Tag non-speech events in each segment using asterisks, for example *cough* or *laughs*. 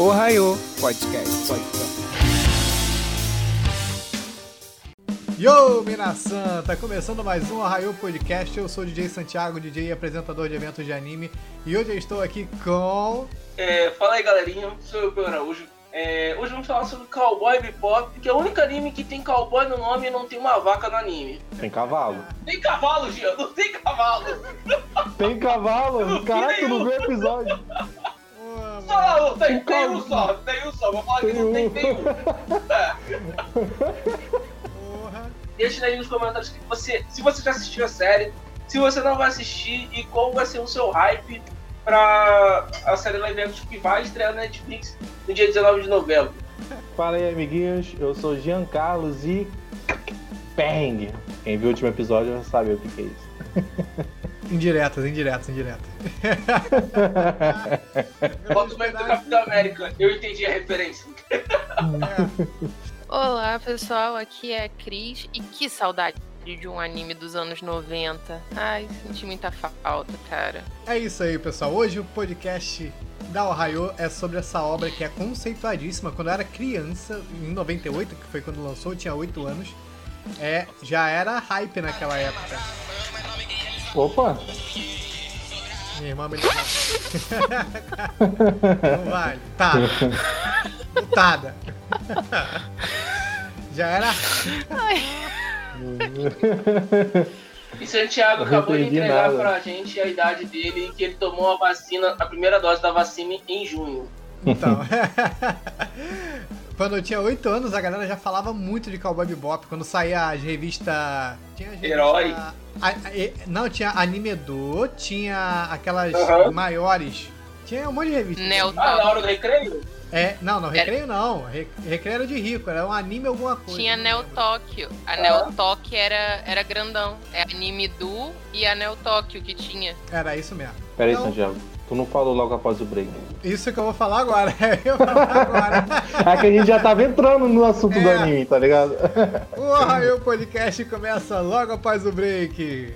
Ohio Podcast. Podcast. Yo, Minasan! Tá começando mais um Arraio Podcast. Eu sou o DJ Santiago, DJ e apresentador de eventos de anime. E hoje eu estou aqui com. É, fala aí, galerinha. Sou eu, Pedro Araújo. É, hoje vamos falar sobre Cowboy Bebop, que é o único anime que tem cowboy no nome e não tem uma vaca no anime. Tem cavalo. Tem cavalo, Gia, não tem cavalo. Tem cavalo? Caraca, tu não viu o episódio. Só não, tem, Tem um só, tem um só. Vou falar que não tem, um. tem um. É. Deixa aí nos comentários que você, se você já assistiu a série, se você não vai assistir e qual vai ser o seu hype pra a série live action que vai estrear na Netflix no dia 19 de novembro. Fala aí, amiguinhos. Eu sou Jean Carlos e. Bang! Quem viu o último episódio já sabe o que é isso. Indiretas, indiretas, indiretas. Bota o do Capitão América, eu entendi a referência. *laughs* Olá pessoal, aqui é a Cris e que saudade de um anime dos anos 90. Ai, senti muita falta, cara. É isso aí, pessoal. Hoje o podcast da Ohio é sobre essa obra que é conceituadíssima. Quando eu era criança, em 98, que foi quando lançou, eu tinha 8 anos. É, já era hype naquela época. Opa! Minha irmã me ligou. Não vale. Tá. Putada. Já era. E Santiago Eu acabou de entregar nada. pra gente a idade dele e que ele tomou a vacina, a primeira dose da vacina em junho. Então. Quando eu tinha 8 anos, a galera já falava muito de Cowboy Bebop. Quando saía as revistas. Tinha as revistas- Herói. A- a- não, tinha Animedor, tinha aquelas Aham. maiores. Tinha um monte de revista. Neo Ah, na hora do recreio? É, não, não, recreio não. Re- Recreio era de rico, era um anime alguma coisa. Tinha Neo. Tóquio. A Ah. Neo Tóquio era, era grandão. É anime do e a Neo Tóquio que tinha. Era isso mesmo. Pera aí, Então- Santiago. Tu não falou logo após o break. Isso que eu vou falar agora. *laughs* Eu vou falar agora. É que a gente já tava entrando no assunto do É. anime, tá ligado? O Arraio Podcast começa logo após o break.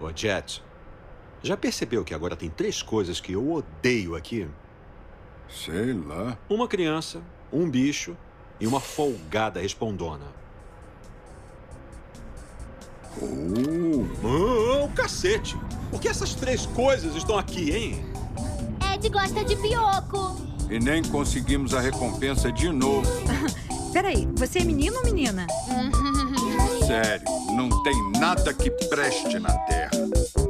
Ô, Jet, já percebeu que agora tem três coisas que eu odeio aqui? Sei lá. Uma criança, um bicho e uma folgada respondona. Oh, Ah, o cacete! Por que essas três coisas estão aqui, hein? Ed gosta de pioco. e nem conseguimos a recompensa de novo. *laughs* Peraí, você é menino ou menina? *laughs* Sério, não tem nada que preste na Terra.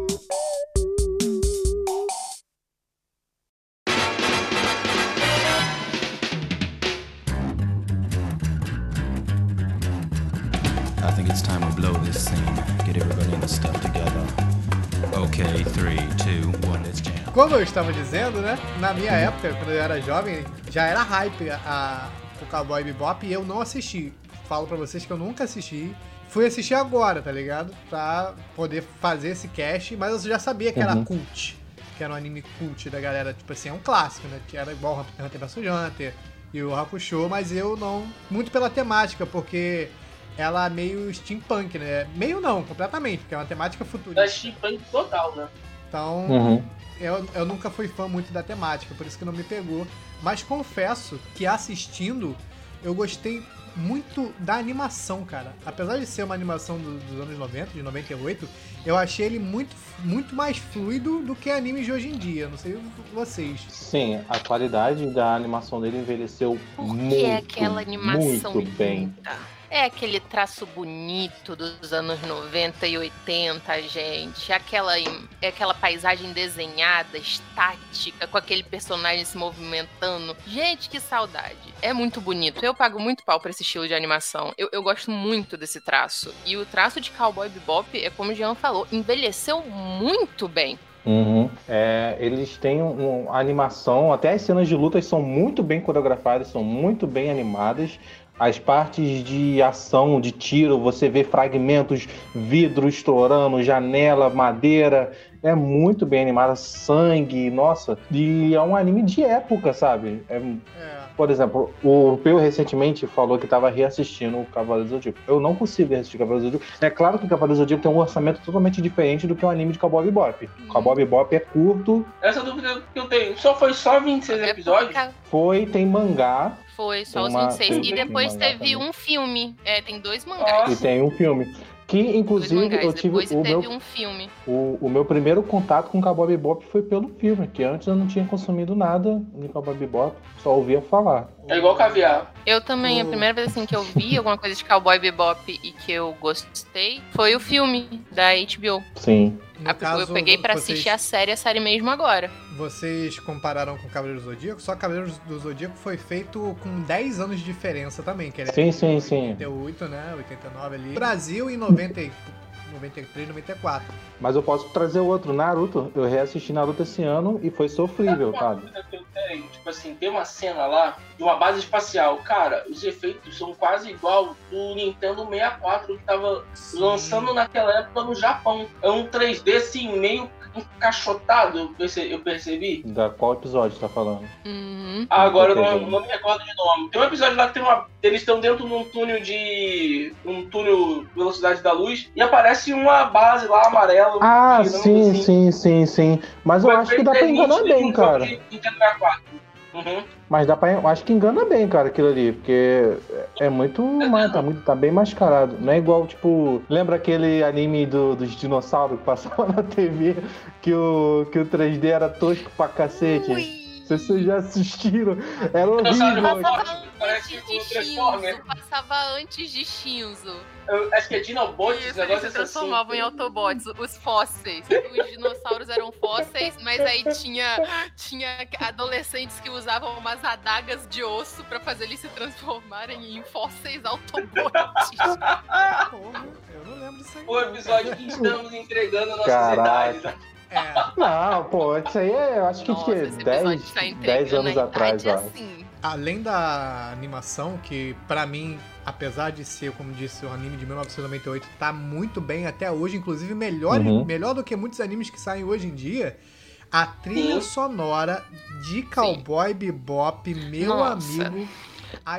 Como eu estava dizendo, né? Na minha época, quando eu era jovem, já era hype a, o Cowboy Bebop e eu não assisti. Falo pra vocês que eu nunca assisti. Fui assistir agora, tá ligado? Pra poder fazer esse cast, mas eu já sabia que era Uhum. cult. Que era um anime cult da galera, tipo assim, é um clássico, né? Que era igual Hunter vs Hunter e o Hakusho, mas eu não. Muito pela temática, porque ela é meio steampunk, né? Meio não, completamente, porque é uma temática Da futurista. steampunk total, né? Então, Uhum. Eu, eu nunca fui fã muito da temática, por isso que não me pegou. Mas confesso que assistindo, eu gostei muito da animação, cara. Apesar de ser uma animação do- dos anos 90, de 98, eu achei ele muito, muito mais fluido do que animes de hoje em dia. Não sei vocês. Sim, a qualidade da animação dele envelheceu Por muito, que aquela animação muito bem. linda? É aquele traço bonito dos anos 90 e 80, gente. Aquela, é aquela paisagem desenhada, estática, com aquele personagem se movimentando. Gente, que saudade. É muito bonito. Eu pago muito pau pra esse estilo de animação. Eu, eu gosto muito desse traço. E o traço de Cowboy Bebop, é como o Jean falou, envelheceu muito bem. Uhum. É, eles têm um, uma animação, até as cenas de lutas são muito bem coreografadas, são muito bem animadas. As partes de ação, de tiro, você vê fragmentos, vidro estourando, janela, madeira. É muito bem animada, sangue, nossa. E é um anime de época, sabe? É, É. por exemplo, o Peu recentemente falou que estava reassistindo o Cavaleiro do Zodíaco. Eu não consigo reassistir Cavaleiro do Zodíaco. É claro que o Cavaleiro do Zodíaco tem um orçamento totalmente diferente do que um anime de Cowboy Bebop. O Cowboy Bebop é curto, Essa dúvida que eu tenho. Só foi só 26 É episódios? foi, tem mangá Foi só Tem os uma- 26. tem- E depois mangá teve também. um filme. É, tem dois mangás. e tem um filme. Que, inclusive, mangás. eu tive o meu, um filme. o, o meu primeiro contato com Cowboy Bebop foi pelo filme, que antes eu não tinha consumido nada de Cowboy Bebop, só ouvia falar. É igual caviar. Eu também, a O- primeira vez assim que eu vi alguma coisa de Cowboy Bebop e que eu gostei foi o filme da HBO. Sim. No Ah, caso, eu peguei pra vocês, assistir a série, a série mesmo agora. Vocês compararam com Cavaleiros do Zodíaco, só Cavaleiros do Zodíaco foi feito com 10 anos de diferença também, que ele é Sim, sim, sim. 88, né? 89 ali. Brasil em 90, e- 93, 94. Mas eu posso trazer outro, Naruto. Eu reassisti Naruto esse ano e foi sofrível, sabe? tipo assim, tem uma cena lá de uma base espacial. Cara, os efeitos são quase igual do Nintendo 64 que tava lançando naquela época no Japão. É um 3D assim, meio encaixotado, eu perce- eu percebi. Da qual episódio você tá falando? Uhum. Ah, agora eu não, não me recordo de nome. Tem um episódio lá que tem uma. Eles estão dentro de um túnel de. um túnel velocidade da luz e aparece uma base lá amarela. Ah, sim, assim. sim, sim, sim. Mas eu O acho que dá pra enganar bem, cara. de Nintendo 64. Uhum. Mas dá pra. Acho que engana bem, cara, aquilo ali. Porque é muito. mais- Tá, muito tá bem mascarado. Não é igual, tipo. Lembra aquele anime do- dos dinossauros que passava *laughs* na TV? Que o, que o 3D era tosco pra cacete? Não sei se vocês já assistiram. Era horrível. parece Antes de. Shinzo, passava antes de Shinzo. Eu acho que é Dinobots, Isso, esse eles negócio se é assim. transformavam em Autobots, os fósseis. Os dinossauros eram fósseis, mas aí tinha, tinha adolescentes que usavam umas adagas de osso pra fazer eles se transformarem em fósseis Autobots. *laughs* Porra, eu não lembro disso aí. O episódio que estamos entregando a nossas Caraca. idades. É. Não, pô, isso aí é. Eu acho que Nossa, tinha esse episódio 10, tá 10 entregando anos atrás, ó. assim. Além da animação, que pra mim, apesar de ser, como disse, um anime de 1998, tá muito bem até hoje, inclusive melhor, Uhum. melhor do que muitos animes que saem hoje em dia. A trilha Sim. sonora de Cowboy Bebop, meu Nossa. amigo.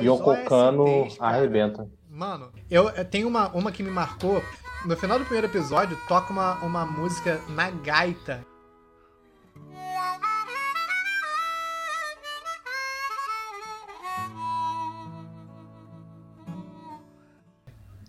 Yoko Kano arrebenta. Mano, eu, eu tenho uma, uma que me marcou. No final do primeiro episódio, toca uma, uma música na gaita.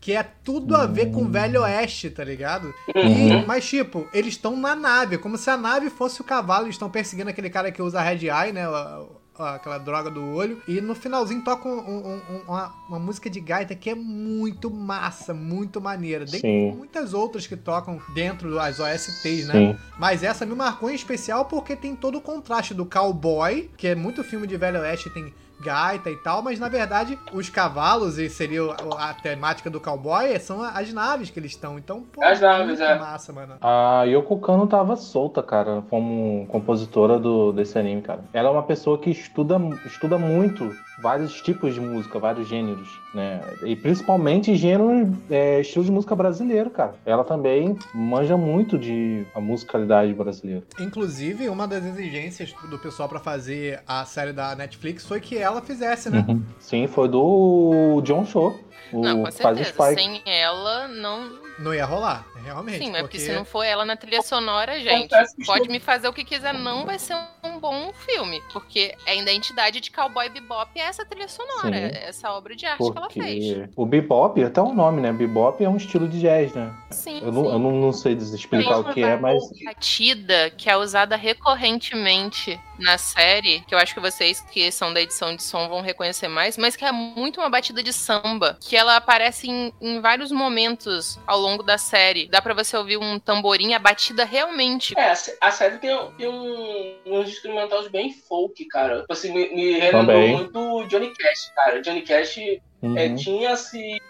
Que é tudo a ver com o Velho Oeste, tá ligado? E, mas, tipo, eles estão na nave, como se a nave fosse o cavalo, eles estão perseguindo aquele cara que usa Red Eye, né? a- Aquela droga do olho. E no finalzinho toca um- um- um- uma, uma música de gaita que é muito massa, muito maneira. Tem muitas outras que tocam dentro das OSTs, né? Sim. Mas essa me marcou em especial porque tem todo o contraste do cowboy, que é muito filme de Velho Oeste, tem gaita e tal, mas na verdade os cavalos, e seria a temática do cowboy, são as naves que eles estão. Então, pô, As naves, é. massa, mano. A Yoko Kano tava solta, cara, como compositora do, desse anime, cara. Ela é uma pessoa que estuda, estuda muito vários tipos de música, vários gêneros, né? E principalmente gênero, é, estilo de música brasileiro, cara. Ela também manja muito de a musicalidade brasileira. Inclusive, uma das exigências do pessoal pra fazer a série da Netflix foi que ela fizesse, né? Uhum. Sim, foi do John Cho, o Não, com certeza. Spike. Sem ela, não. Não ia rolar, realmente. Sim, mas porque se não for ela na trilha sonora, gente, pode me fazer o que quiser, não vai ser um bom filme. Porque ainda a identidade de Cowboy Bebop é essa trilha sonora, Sim. é essa obra de arte que ela fez. Porque o bebop, até o nome, né? Bebop é um estilo de jazz, né? Sim, Eu não, sim. eu não, não sei explicar Tem o que é, mas batida que é usada recorrentemente na série, que eu acho que vocês que são da edição de som vão reconhecer mais, mas que é muito uma batida de samba, que ela aparece em, em vários momentos ao longo da série. Dá pra você ouvir um tamborim, a batida realmente. É, a sé- a série tem, tem um, uns instrumentais bem folk, cara. Tipo Assim, me, me relembrou muito Johnny Cash, cara. Johnny Cash Uhum. é, tinha esse,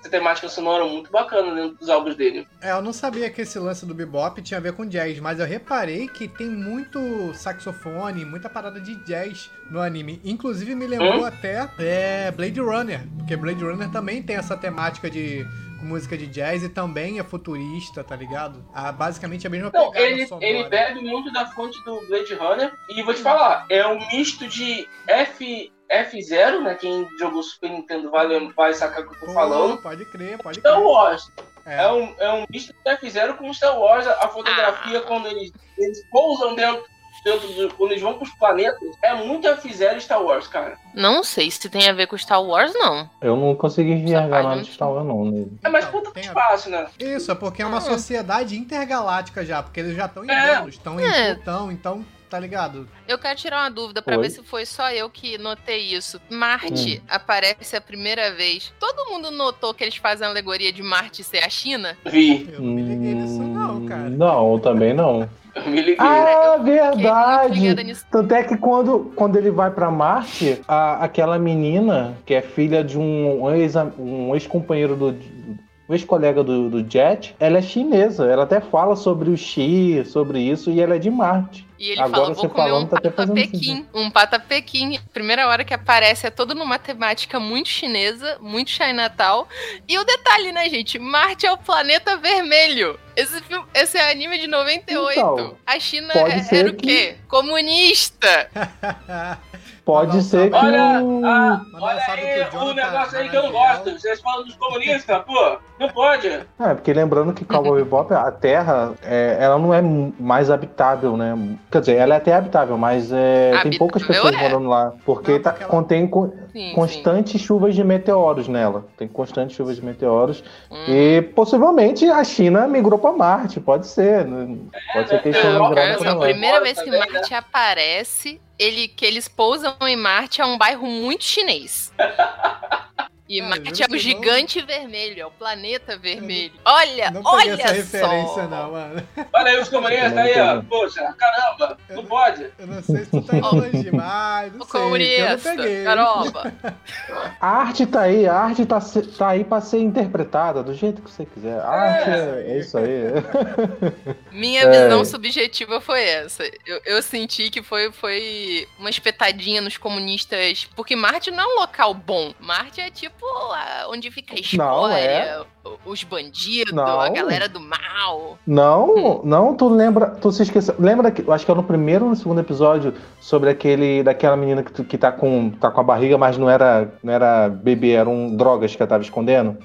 essa temática sonora muito bacana dentro dos álbuns dele. É, eu não sabia que esse lance do bebop tinha a ver com jazz, mas eu reparei que tem muito saxofone, muita parada de jazz no anime. Inclusive me lembrou Hum? até é, Blade Runner, porque Blade Runner também tem essa temática de com música de jazz e também é futurista, tá ligado? Ah, basicamente a mesma pegada ele, sonora. ele bebe muito da fonte do Blade Runner. E vou te falar, é um misto de F, F0, né? Quem jogou Super Nintendo vai, vai sacar o que eu tô Pô, falando. Pode crer, pode Star crer. Wars. É. É um, é um misto de F0 com Star Wars. A fotografia, Ah. quando eles, eles pousam dentro, dentro do. Quando eles vão pros planetas, é muito F0 e Star Wars, cara. Não sei se tem a ver com Star Wars, não. Eu não consegui enxergar nada não de Star Wars, não. Nele. É mais Então, puta tem a- espaço, né? Isso, é porque é uma Ah. sociedade intergaláctica já, porque eles já estão em É. Vênus, estão em É. Plutão, então, tá ligado? Eu quero tirar uma dúvida pra Oi? ver se foi só eu que notei isso. Marte aparece a primeira vez. Todo mundo notou que eles fazem a alegoria de Marte ser a China? Vi. Eu não me liguei nisso não, Hum, cara. Não, também não. Ah, eu muito verdade! Tanto é que quando, quando ele vai pra Marte, a- aquela menina, que é filha de um ex- um ex-companheiro do. Um ex-colega do, do Jet, ela é chinesa. Ela até fala sobre o Xi, sobre isso, e ela é de Marte. E ele Agora fala, você vou comer falando, um tá até pata fazendo pequim. Um pata pequim. Primeira hora que aparece é todo numa temática muito chinesa, muito Chinatown. E o detalhe, né, gente? Marte é o planeta vermelho. Esse, filme, esse é anime de 98. Então, a China é- era o que- quê? Comunista. *laughs* Pode ser que. Olha, o- ah, um olha aí o negócio aí que eu não gosto. Vocês falam dos comunistas, pô. Não pode. É, porque lembrando que Cowboy *laughs* Bebop, a Terra, é, ela não é mais habitável, né? Quer dizer, ela é até habitável, mas é, tem Habitável poucas pessoas é. morando lá. Porque, Não, tá- porque ela- contém co- Sim, constantes chuvas de meteoros nela. Tem constantes chuvas de meteoros. sim. Hum. E possivelmente a China migrou para Marte, pode ser. né? Pode ser que eles É, tenham eu- migrado Essa pra a lá. primeira vez que Também, né? Marte aparece, ele, que eles pousam em Marte é um bairro muito chinês. *laughs* E Ah, Marte é o não. gigante vermelho, é o planeta vermelho. Olha, Não olha essa só. referência não, mano. Olha aí os comunistas aí, ó. Poxa, caramba, não pode. Eu não sei se tu tá indo demais, não O sei, eu não comunista, peguei. caramba. *laughs* A arte tá aí, a arte tá, tá aí para ser interpretada do jeito que você quiser. A arte é, é isso aí. *laughs* Minha É. visão subjetiva foi essa. Eu, eu senti que foi, foi uma espetadinha nos comunistas, porque Marte não é um local bom. Marte é tipo a- onde fica a Não, história, é. o- os bandidos, Não. a galera do mal. Não, não, tu lembra, tu se esqueceu. Lembra que, eu acho que é no primeiro ou no segundo episódio sobre aquele, daquela menina que, tu- que tá com, tá com a barriga, mas não era, não era bebê, eram drogas que ela tava escondendo.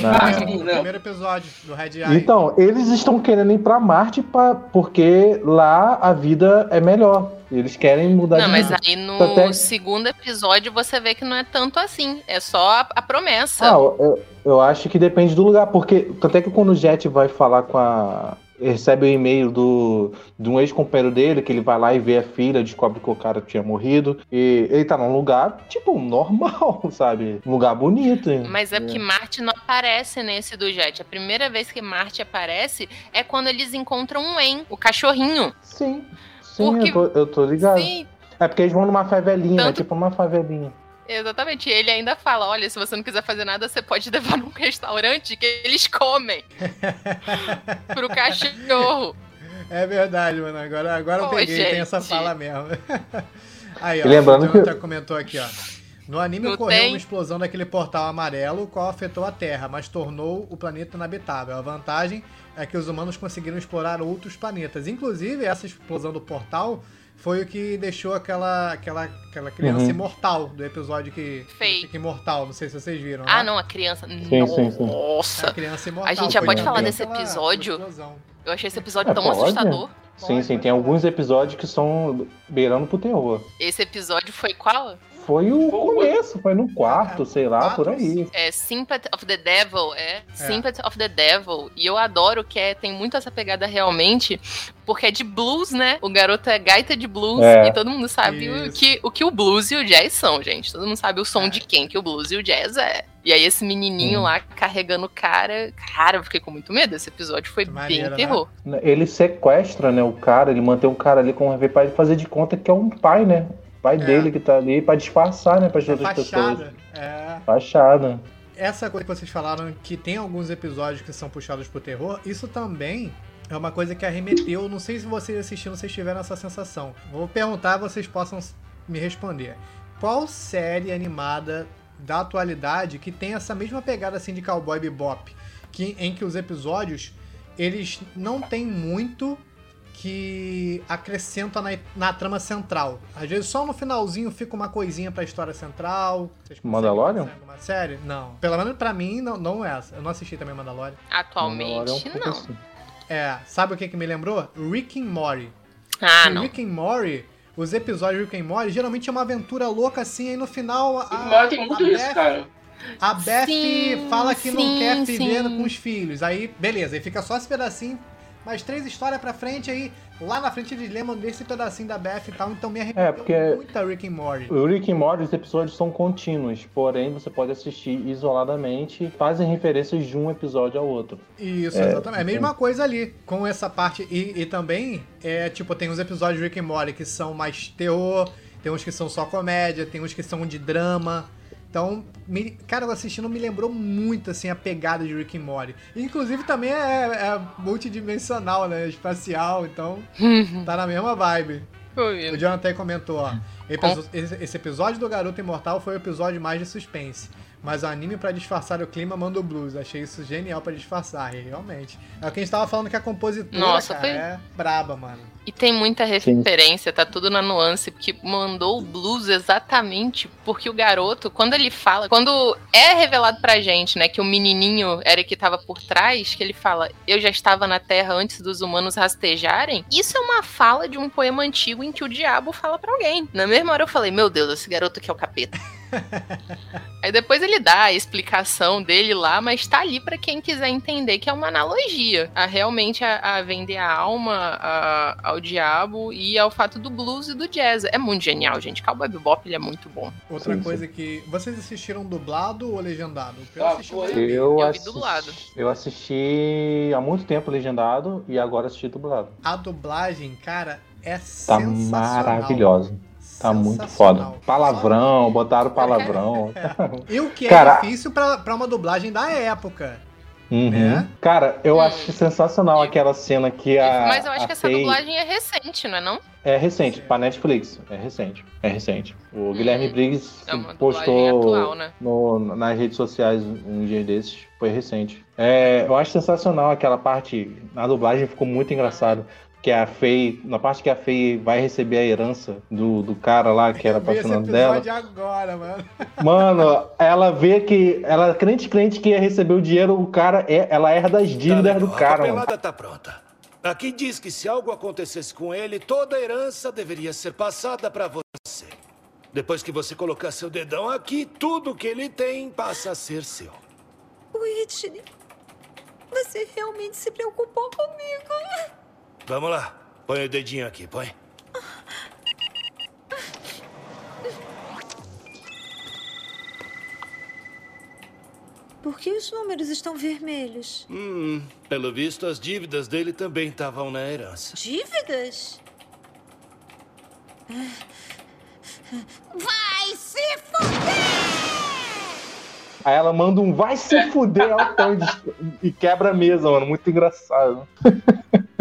Na- *laughs* Ah, No primeiro episódio do Red Eye. Então, eles estão querendo ir pra Marte pra, porque lá a vida é melhor. Eles querem mudar Não, de mas vida. aí no Até- segundo episódio você vê que não é tanto assim. É só a, a promessa. Ah, eu, eu acho que depende do lugar, porque até que quando o Jet vai falar com a. Recebe o e-mail do, de um ex-companheiro dele, que ele vai lá e vê a filha, descobre que o cara tinha morrido. E ele tá num lugar, tipo, normal, *laughs* sabe? Um lugar bonito. Mas é porque Marte não aparece nesse do Jet. A primeira vez que Marte aparece é quando eles encontram um En, o cachorrinho. Sim, sim, Porque- eu, tô, eu tô ligado. Sim, É porque eles vão numa favelinha, Tanto- é tipo uma favelinha. exatamente. E ele ainda fala: olha, se você não quiser fazer nada, você pode *laughs* levar num restaurante que eles comem. *laughs* pro cachorro. É verdade, mano. Agora, agora eu Pô, peguei, tem essa gente. fala mesmo. *laughs* Aí, ó, lembrando o Jonathan que- comentou aqui, ó. No anime Não ocorreu tem? uma explosão daquele portal amarelo, o qual afetou a Terra, mas tornou o planeta inabitável. A vantagem é que os humanos conseguiram explorar outros planetas. Inclusive, essa explosão do portal foi o que deixou aquela, aquela, aquela criança Uhum. imortal do episódio que que Fei. fica imortal. Não sei se vocês viram. Ah, né? não, a criança. sim, sim. A Nossa. criança imortal. A gente já pode falar desse episódio? Eu achei esse episódio É, tão pode? assustador. Sim, Pode, sim, pode tem alguns episódios que são beirando pro terror. Esse episódio foi qual? Foi o Foi o- começo, foi no quarto, É, sei lá, quatro, por aí. É Sympathy of the Devil, é. Sympathy of the Devil. E eu adoro que é, tem muito essa pegada realmente, porque é de blues, né? O garoto é gaita de blues É. e todo mundo sabe o que, o que o blues e o jazz são, gente. Todo mundo sabe o som É. de quem que o blues e o jazz é. E aí esse menininho Hum. lá carregando o cara. Cara, eu fiquei com muito medo. Esse episódio foi Que bem maneiro, né? terror. Ele sequestra, né, o cara, ele mantém o cara ali como para ele fazer de conta que é um pai, né? Pai É. dele que tá ali pra disfarçar, né, para as É outras pessoas. fachada. É. Fachada. essa coisa que vocês falaram que tem alguns episódios que são puxados pro terror, isso também é uma coisa que arremeteu. Não sei se vocês assistindo vocês tiveram essa sensação. Vou perguntar, vocês possam me responder. Qual série animada da atualidade que tem essa mesma pegada assim de Cowboy Bebop, que em que os episódios eles não têm muito que acrescenta na, na trama central. Às vezes só no finalzinho fica uma coisinha pra história central. Vocês Mandalorian? alguma série? Não. Pelo menos pra mim, não, não é essa. Eu não assisti também Mandalorian. Atualmente, Mandalorian é um não. assim. É, sabe o que que me lembrou? Rick and Morty. Ah, não. Rick and Morty, os episódios de Rick and Morty geralmente é uma aventura louca assim, aí no final a, Morty tem muito a isso, Beth- cara. A Beth Sim, fala que não sim, quer viver com os filhos. Aí, beleza, aí fica só esse pedacinho, mais três histórias pra frente, aí lá na frente eles lembram desse pedacinho da Beth e tal, então me arrependeu É, porque- muito a Rick and Morty. O Rick and Morty, os episódios são contínuos, porém você pode assistir isoladamente, fazem referências de um episódio ao outro. Isso, É, exatamente. É a mesma coisa ali, com essa parte. E, e também, é tipo, tem os episódios de Rick and Morty que são mais terror, tem uns que são só comédia, tem uns que são de drama. Então, me- cara, eu assistindo me lembrou muito, assim, a pegada de Rick and Morty. Inclusive, também é, é multidimensional, né? Espacial, então tá na mesma vibe. O Jonathan comentou, ó. esse episódio do Garoto Imortal foi o episódio mais de suspense. Mas o anime pra disfarçar o clima manda o blues. Achei isso genial pra disfarçar, e realmente. É o que a gente tava falando que a compositora, Nossa, cara, foi- é braba, mano. E tem muita referência, tá tudo na nuance, porque mandou o blues exatamente porque o garoto, quando ele fala, quando é revelado pra gente, né, que o menininho era que tava por trás, que ele fala, eu já estava na Terra antes dos humanos rastejarem, isso é uma fala de um poema antigo em que o diabo fala pra alguém. Na mesma hora eu falei, meu Deus, esse garoto aqui é o capeta. *laughs* *laughs* Aí depois ele dá a explicação dele lá, mas tá ali pra quem quiser entender que é uma analogia a realmente a, a vender a alma a- ao diabo e ao fato do blues e do jazz. É muito genial, gente. Cowboy Bebop ele é muito bom. Outra Sim, sim. coisa que. Vocês assistiram dublado ou legendado? Eu Ah, assisti. Eu, vi assis- dublado. eu assisti há muito tempo legendado e agora assisti dublado. A dublagem, cara, é Tá sensacional. maravilhosa. Tá muito foda. Palavrão, botaram palavrão. *laughs* E o que é Cara- difícil pra, pra uma dublagem da época. Uhum. Né? Cara, eu Hum. acho sensacional aquela cena que a. Mas eu acho a que essa Faye- dublagem é recente, não é não? É recente, pra Netflix. É recente. É recente. O Guilherme Briggs É postou atual, né? no- nas redes sociais um dia desses. Foi recente. É, eu acho sensacional aquela parte. Na dublagem ficou muito engraçado. Que a Faye, na parte que a Faye vai receber a herança do, do cara lá que era apaixonado dela. agora, mano. Mano, ela vê que. Ela crente crente que ia receber o dinheiro, o cara é. Ela herda as dívidas do A cara, mano. papelada tá pronta. Aqui diz que se algo acontecesse com ele, toda a herança deveria ser passada pra você. Depois que você colocar seu dedão aqui, tudo que ele tem passa a ser seu. Whitney, você realmente se preocupou comigo. Vamos lá. Põe o dedinho aqui, põe. Por que os números estão vermelhos? Hum, pelo visto, as dívidas dele também estavam na herança. Dívidas? Vai se fuder! Aí ela manda um vai se fuder altão e, e quebra a mesa, mano. Muito engraçado. *laughs*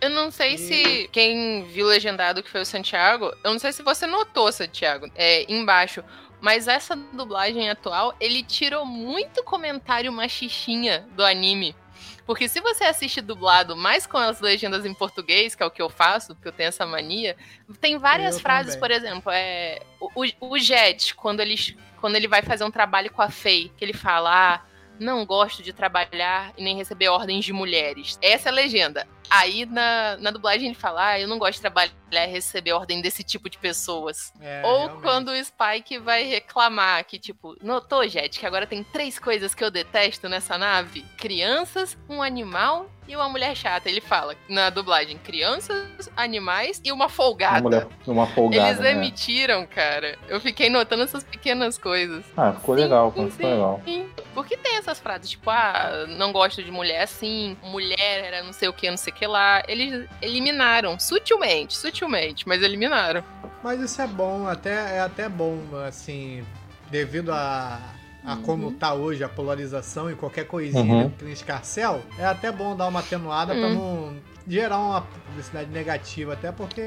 Eu não sei se quem viu legendado que foi o Santiago, eu não sei se você notou, Santiago, é, embaixo. Mas essa dublagem atual, ele tirou muito comentário machistinha do anime. Porque se você assiste dublado, mais com as legendas em português, que é o que eu faço, porque eu tenho essa mania, tem várias Eu frases, também. por exemplo, é, o, o- o Jet, quando ele, quando ele vai fazer um trabalho com a Faye, que ele fala, ah, não gosto de trabalhar e nem receber ordens de mulheres. Essa é a legenda. Aí na, na dublagem ele fala, ah, eu não gosto de trabalhar e receber ordem desse tipo de pessoas. É, Ou realmente. quando o Spike vai reclamar que, tipo, notou, Jet, que agora tem três coisas que eu detesto nessa nave: crianças, um animal e uma mulher chata. Ele fala na dublagem: crianças, animais e uma folgada. Uma mulher, uma folgada. Eles né? emitiram, cara. Eu fiquei notando essas pequenas coisas. Ah, ficou Sim, legal, sim, ficou legal. Sim. Porque tem essas frases, tipo, ah, não gosto de mulher assim, mulher era não sei o que, não sei o que lá. Eles eliminaram, sutilmente, sutilmente, mas eliminaram. Mas isso é bom, até, é até bom, assim, devido a, a Uhum. como tá hoje a polarização e qualquer coisinha Uhum. que nem escarcel, é até bom dar uma atenuada pra Hum. não gerar uma publicidade negativa, até porque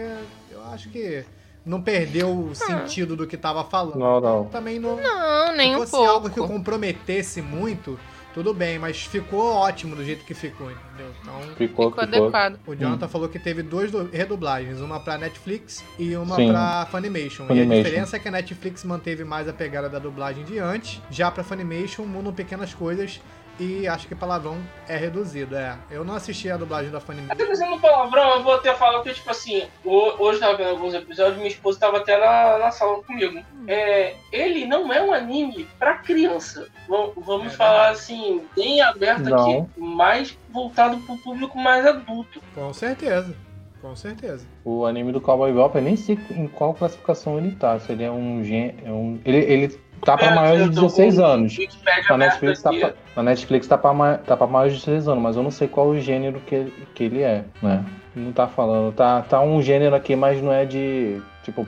eu acho que não perdeu o sentido do que tava falando. Não, não. Também não, Não, nem se um fosse algo que pouco. comprometesse muito, tudo bem, mas ficou ótimo do jeito que ficou, entendeu? Então, Ficou, Ficou adequado. o Jonathan falou que teve duas redublagens, uma pra Netflix e uma Sim. pra Funimation. E a Funimation. diferença é que a Netflix manteve mais a pegada da dublagem de antes, já pra Funimation mudam pequenas coisas e acho que palavrão é reduzido, é. Eu não assisti a dublagem da Funimation. Até dizendo palavrão, eu vou até falar que, tipo assim, ho- hoje tava vendo alguns episódios, minha esposa tava até na, na sala comigo. É, ele não é um anime pra criança. Vam- Vamos É falar assim, bem aberto Não. aqui, mais voltado pro público mais adulto. Com certeza, com certeza. O anime do Cowboy Bebop, eu nem sei em qual classificação ele tá. Se ele é um gen... é um- Ele, ele tá pra É, maiores eu de tô 16 com o anos. Na aberto Netflix, tá pra, na Netflix tá pra, ma- tá pra maiores de 16 anos, mas eu não sei qual o gênero que, ele- que ele é, né? Não tá falando. Tá, tá um gênero aqui, mas não é de tipo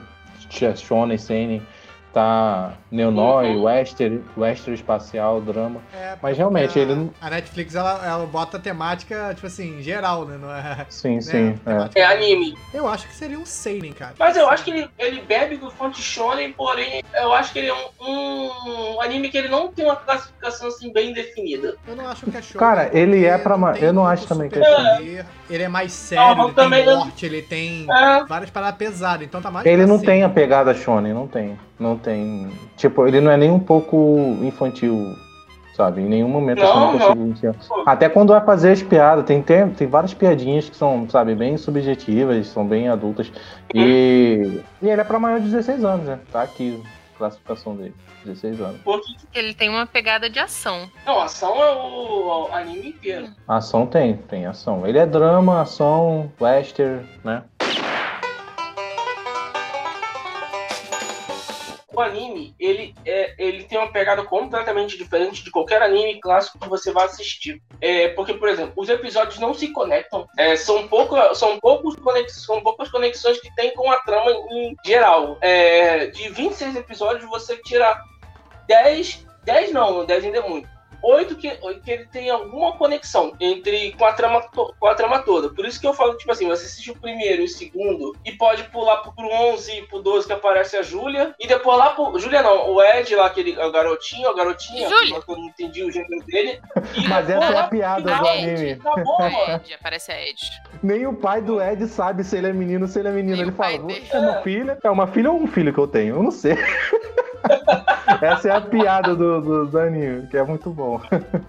shonen, seinen. Tá neonoi, Uhum. western, western espacial, drama. É, Mas realmente, a, ele não- A Netflix, ela, ela bota temática, tipo assim, geral, né? Não é, Sim, né, sim. É. É anime. Eu acho que seria um seinen, cara. Mas eu acho que ele, ele bebe do fonte shonen, porém, eu acho que ele é um, um anime que ele não tem uma classificação assim bem definida. Eu não acho que é show. Cara, ele é pra eu não acho também que é superpoder, Ele é mais sério, Não, ele também tem não- morte, ele tem É. várias paradas pesadas, então tá mais Ele não tem a pegada shonen, não tem. Não tem. Tipo, ele não é nem um pouco infantil, sabe? Em nenhum momento Não, assim, não. consigo iniciar. Até quando vai fazer as piadas, tem, tem, tem várias piadinhas que são, sabe, bem subjetivas, são bem adultas. E, e ele é pra maior de 16 anos, né? Tá aqui a classificação dele. 16 anos. Porque, Ele tem uma pegada de ação. não, ação é o, o anime inteiro. Ação tem, tem ação. Ele é drama, ação, western, né? O anime, ele, é, ele tem uma pegada completamente diferente de qualquer anime clássico que você vai assistir. É, porque, por exemplo, os episódios não se conectam. É, são, pouca, são, poucos conex, são poucas conexões que tem com a trama em geral. É, de 26 episódios, você tira 10. 10 não, 10 ainda é muito. 8 que, que ele tem alguma conexão entre com a, trama, to- com a trama toda. Por isso que eu falo, tipo assim, você assiste o primeiro e o segundo e pode pular pro, pro 11 e pro 12 que aparece a Júlia. E depois lá pro... Júlia não, o Ed lá, aquele o garotinho, a garotinha, Júlia. que eu não entendi o gênero dele. E Mas essa é lá a piada do Ed. anime. Acabou, A mano. Ed, aparece a Ed. Nem o pai do Ed sabe se ele é menino ou se ele é menino. Nem ele fala, é uma filha? É uma filha ou um filho que eu tenho? Eu não sei. *laughs* Essa é a piada do, do, do anime, que é muito bom.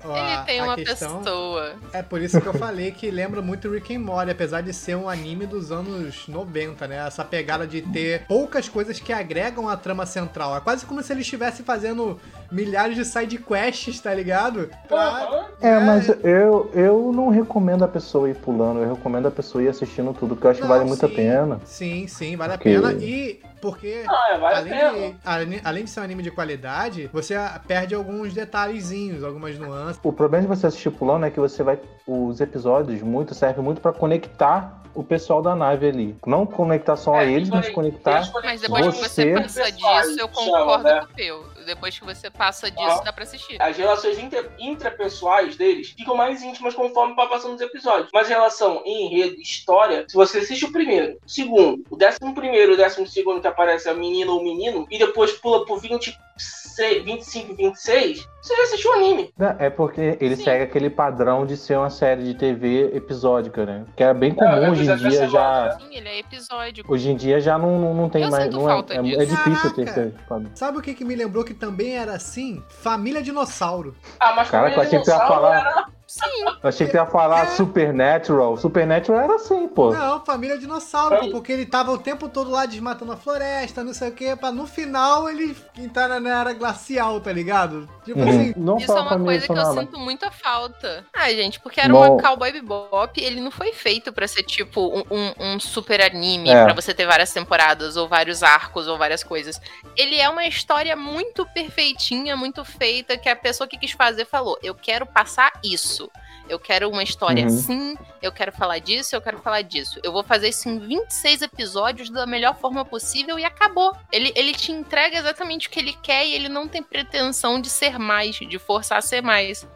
Ó, Ele tem a uma questão pessoa. É por isso que eu falei que lembra muito Rick and Morty, apesar de ser um anime dos anos 90, né? Essa pegada de ter poucas coisas que agregam a trama central. É quase como se eles estivessem fazendo milhares de side quests, tá ligado? Pra. É, né? mas eu, eu não recomendo a pessoa ir pulando, eu recomendo a pessoa ir assistindo tudo, porque eu acho que Não, vale muito a sim. pena. Sim, sim, vale Porque- a pena. E porque Ah, é, vale a além, pena. de, além, além de ser um anime de qualidade, você perde alguns detalhezinhos, algumas nuances. O problema de você assistir pulando é que você vai. Os episódios muito servem muito pra conectar o pessoal da nave ali. Não conectar só a É, eles, mas conectar. as Mas depois que você Você- passa disso, eu concordo né? com o teu. Depois que você passa disso, Ah. dá pra assistir. As relações inter, intrapessoais deles ficam mais íntimas conforme vai passando os episódios. Mas em relação enredo, história, se você assiste o primeiro, o segundo, o décimo primeiro o décimo segundo que aparece a menina ou menino, e depois pula pro 26, 25 e 26, você já assistiu o anime. Não, É porque ele Sim. segue aquele padrão de ser uma série de TV episódica, né? Que é bem comum é hoje em dia já. Sim, ele é episódio. Hoje em dia já não, não, não tem Eu mais. sinto Não é, falta é, disso. é difícil ter Caraca! esse padrão. Sabe o que, que me lembrou que também era assim? Família Dinossauro. Ah, mas Caraca, Família eu achei que você ia falar- era- Sim. Eu achei que você ia falar É. Supernatural. Supernatural era assim, pô. Não, família dinossauro, pô, porque ele tava o tempo todo lá desmatando a floresta, não sei o que, pra no final ele entrar na- era glacial, tá ligado? Tipo Uhum. assim, Não Isso é uma coisa que eu sonora. sinto muita falta. Ah, gente, porque era Bom- uma Cowboy Bebop, ele não foi feito pra ser tipo um, um- um super anime, É. pra você ter várias temporadas, ou vários arcos, ou várias coisas. Ele é uma história muito perfeitinha, muito feita, que a pessoa que quis fazer falou: eu quero passar isso. Eu quero uma história Uhum. assim, eu quero falar disso, eu quero falar disso. Eu vou fazer isso em 26 episódios da melhor forma possível e acabou. Ele, ele te entrega exatamente o que ele quer e ele não tem pretensão de ser mais, de forçar a ser mais.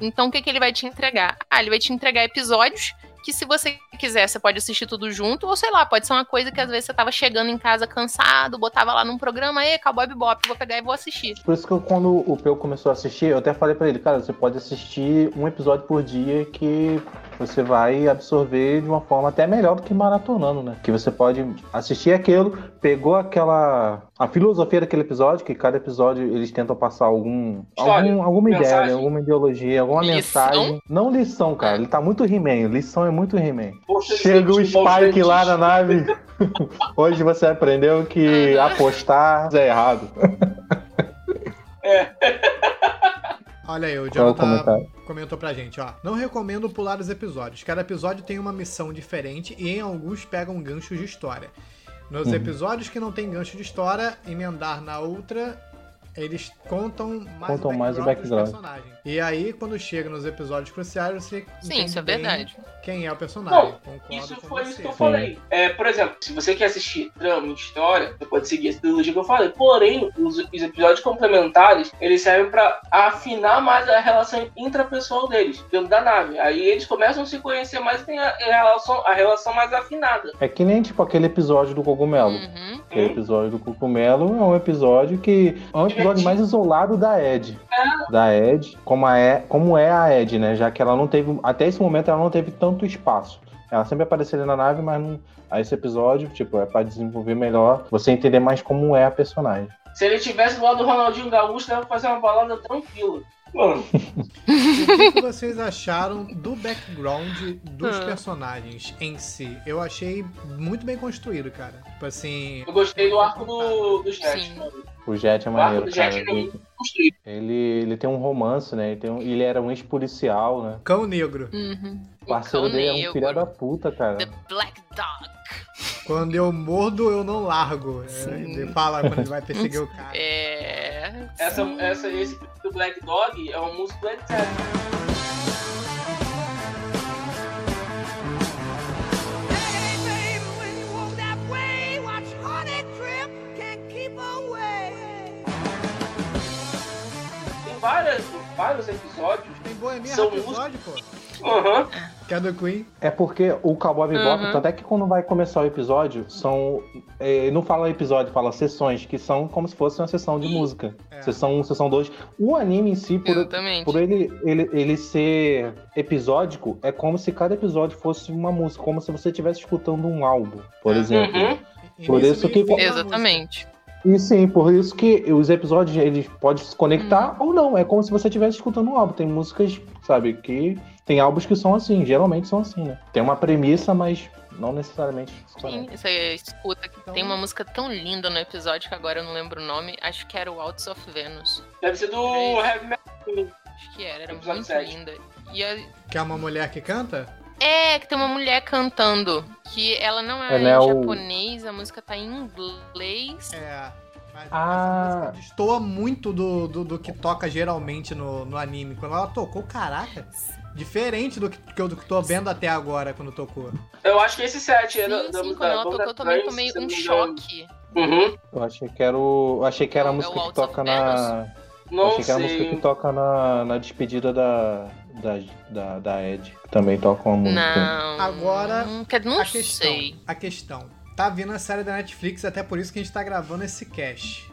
Então, o que, que ele vai te entregar? Ah, ele vai te entregar episódios que, se você quiser, você pode assistir tudo junto, ou sei lá, pode ser uma coisa que às vezes você tava chegando em casa cansado, botava lá num programa, e Cowboy Bebop, vou pegar e vou assistir. Por isso que eu, quando o Peu começou a assistir, eu até falei pra ele, cara, você pode assistir um episódio por dia que você vai absorver de uma forma até melhor do que maratonando, né? Que você pode assistir aquilo, pegou aquela. a filosofia daquele episódio, que cada episódio eles tentam passar algum. História, algum alguma ideia, mensagem. alguma ideologia, alguma Lição? mensagem. Não lição, cara. Ele tá muito He-Man. Lição é muito He-Man. Chega o Spike lá na nave. *laughs* Hoje você aprendeu que apostar é errado. *laughs* Olha aí, o é Jonathan comentário? comentou pra gente, ó. Não recomendo pular os episódios. Cada episódio tem uma missão diferente e em alguns pegam ganchos de história. Nos Uhum. episódios que não tem gancho de história, emendar na outra, eles contam mais Contam o mais o background dos background. personagens. E aí, quando chega nos episódios cruciais, você Sim, isso é bem verdade. quem é o personagem. Não, Concordo Isso foi você. isso que eu falei. É, por exemplo, se você quer assistir trama e história, você pode seguir essa trilogia que eu falei. Porém, os, os episódios complementares, eles servem pra afinar mais a relação intrapessoal deles, dentro da nave. Aí eles começam a se conhecer mais e tem a, a relação, a relação mais afinada. É que nem tipo aquele episódio do cogumelo. Uhum. Aquele episódio do cogumelo é um episódio que é um episódio mais isolado da Ed. Da Ed, como, a e, como é a Ed, né? Já que ela não teve. Até esse momento ela não teve tanto espaço. Ela sempre aparecia ali na nave, mas não. Esse episódio, tipo, é pra desenvolver melhor, você entender mais como é a personagem. Se ele tivesse do lado do Ronaldinho Gaúcho, dava pra fazer uma balada tranquila. Mano, E *laughs* o que que vocês acharam do background dos Ah. personagens em si? Eu achei muito bem construído, cara. Tipo assim. eu gostei do arco do, do Jet. Sim. O Jet é O arco maneiro, do cara. Jet é muito construído. ele, ele tem um romance, né? Ele, tem um- ele era um ex-policial, né? Cão negro. Uhum. O parceiro dele é um filho da puta, cara. The Black Dog. Quando eu mordo, eu não largo. É, ele fala quando ele vai perseguir o cara. *laughs* É. Essa, sim. essa, esse do Black Dog é uma música do Led Zeppelin. Várias, vários episódios. Tem Bohemian São Rhapsody, pô. Aham. Que é do Queen. É porque o Cowboy Bebop, Uhum. tanto é que quando vai começar o episódio, são. é, não fala episódio, fala sessões, que são como se fosse uma sessão de música. É. Sessão 1, sessão 2. O anime em si, por, Exatamente. por ele, ele, ele ser episódico, é como se cada episódio fosse uma música, como se você estivesse escutando um álbum, por É. exemplo. Uhum. Por isso meio que- e. Exatamente. E sim, por isso que os episódios eles podem se conectar Uhum. ou não. É como se você estivesse escutando um álbum. Tem músicas, sabe, que. Tem álbuns que são assim, geralmente são assim, né? Tem uma premissa, mas não necessariamente. Sim, você escuta. Então- Tem uma música tão linda no episódio que agora eu não lembro o nome. Acho que era o Outs of Venus. Deve ser do Heavy Metal. Acho que era, era muito sete. linda. E a- Que é uma mulher que canta? É, que tem uma mulher cantando. Que ela não é Ela em é o- japonês, a música tá em inglês. É. Mas Ah. essa música destoa muito do, do, do que toca geralmente no, no anime. Quando ela tocou, caraca, diferente do que, que eu tô vendo até agora quando tocou. Eu acho que esse set é da, Sim, da, sim, da quando ela tocou eu também tomei um choque. Uhum. Eu achei que era o. eu achei que era a É o- é música o que toca na. Não achei que era a música que toca na, na despedida da. Da, da, da Ed, que também toca uma música. Não. Agora, Hum, quer- não a questão, sei. a questão. Tá vindo a série da Netflix, até por isso que a gente tá gravando esse cast.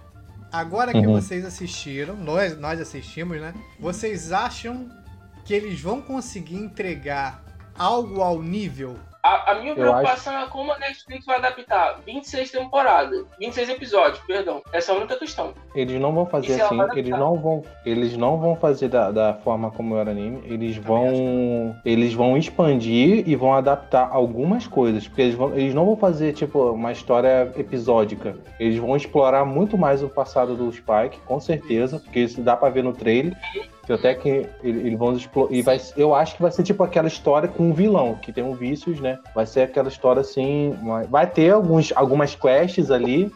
Agora que Uhum. vocês assistiram, nós, nós assistimos, né? Vocês acham que eles vão conseguir entregar algo ao nível? A, a minha Eu preocupação é como a Netflix vai adaptar 26 temporadas, 26 episódios, perdão. Essa é a única questão. Eles não vão fazer assim, eles não vão, eles não vão fazer da, da forma como era o anime, eles vão, eles vão expandir e vão adaptar algumas coisas, porque eles, vão, eles não vão fazer tipo uma história episódica, eles vão explorar muito mais o passado do Spike, com certeza, porque isso dá pra ver no trailer. Que Até que ele- eles vão explorar. E vai, eu acho que vai ser tipo aquela história com um vilão, que tem um vícios, né? Vai ser aquela história assim. uma- Vai ter alguns, algumas quests ali,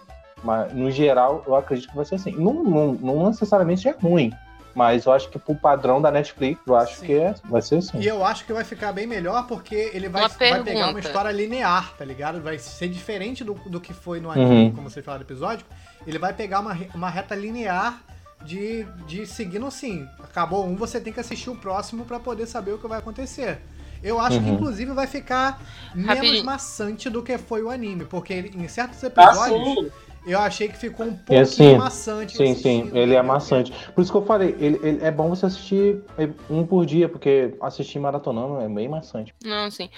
mas no geral, eu acredito que vai ser assim. Não, não, não necessariamente é ruim, Mas eu acho que pro padrão da Netflix, eu acho que é, vai ser assim. E eu acho que vai ficar bem melhor porque ele vai, Uma vai pegar uma história linear, tá ligado? Vai ser diferente do, do que foi no anime, Uhum. como vocês falaram do episódio. Ele vai pegar uma, uma reta linear de, de seguindo assim. Acabou um, você tem que assistir o próximo pra poder saber o que vai acontecer. Eu acho que, Uhum. inclusive, vai ficar menos Rapidinho. maçante do que foi o anime. Porque ele- em certos Ah, episódios, sim. eu achei que ficou um É pouquinho sim, maçante. sim, sim, ele é maçante. Por isso que eu falei, ele, ele- é bom você assistir um por dia, porque assistir maratonando é bem maçante. Não, sim.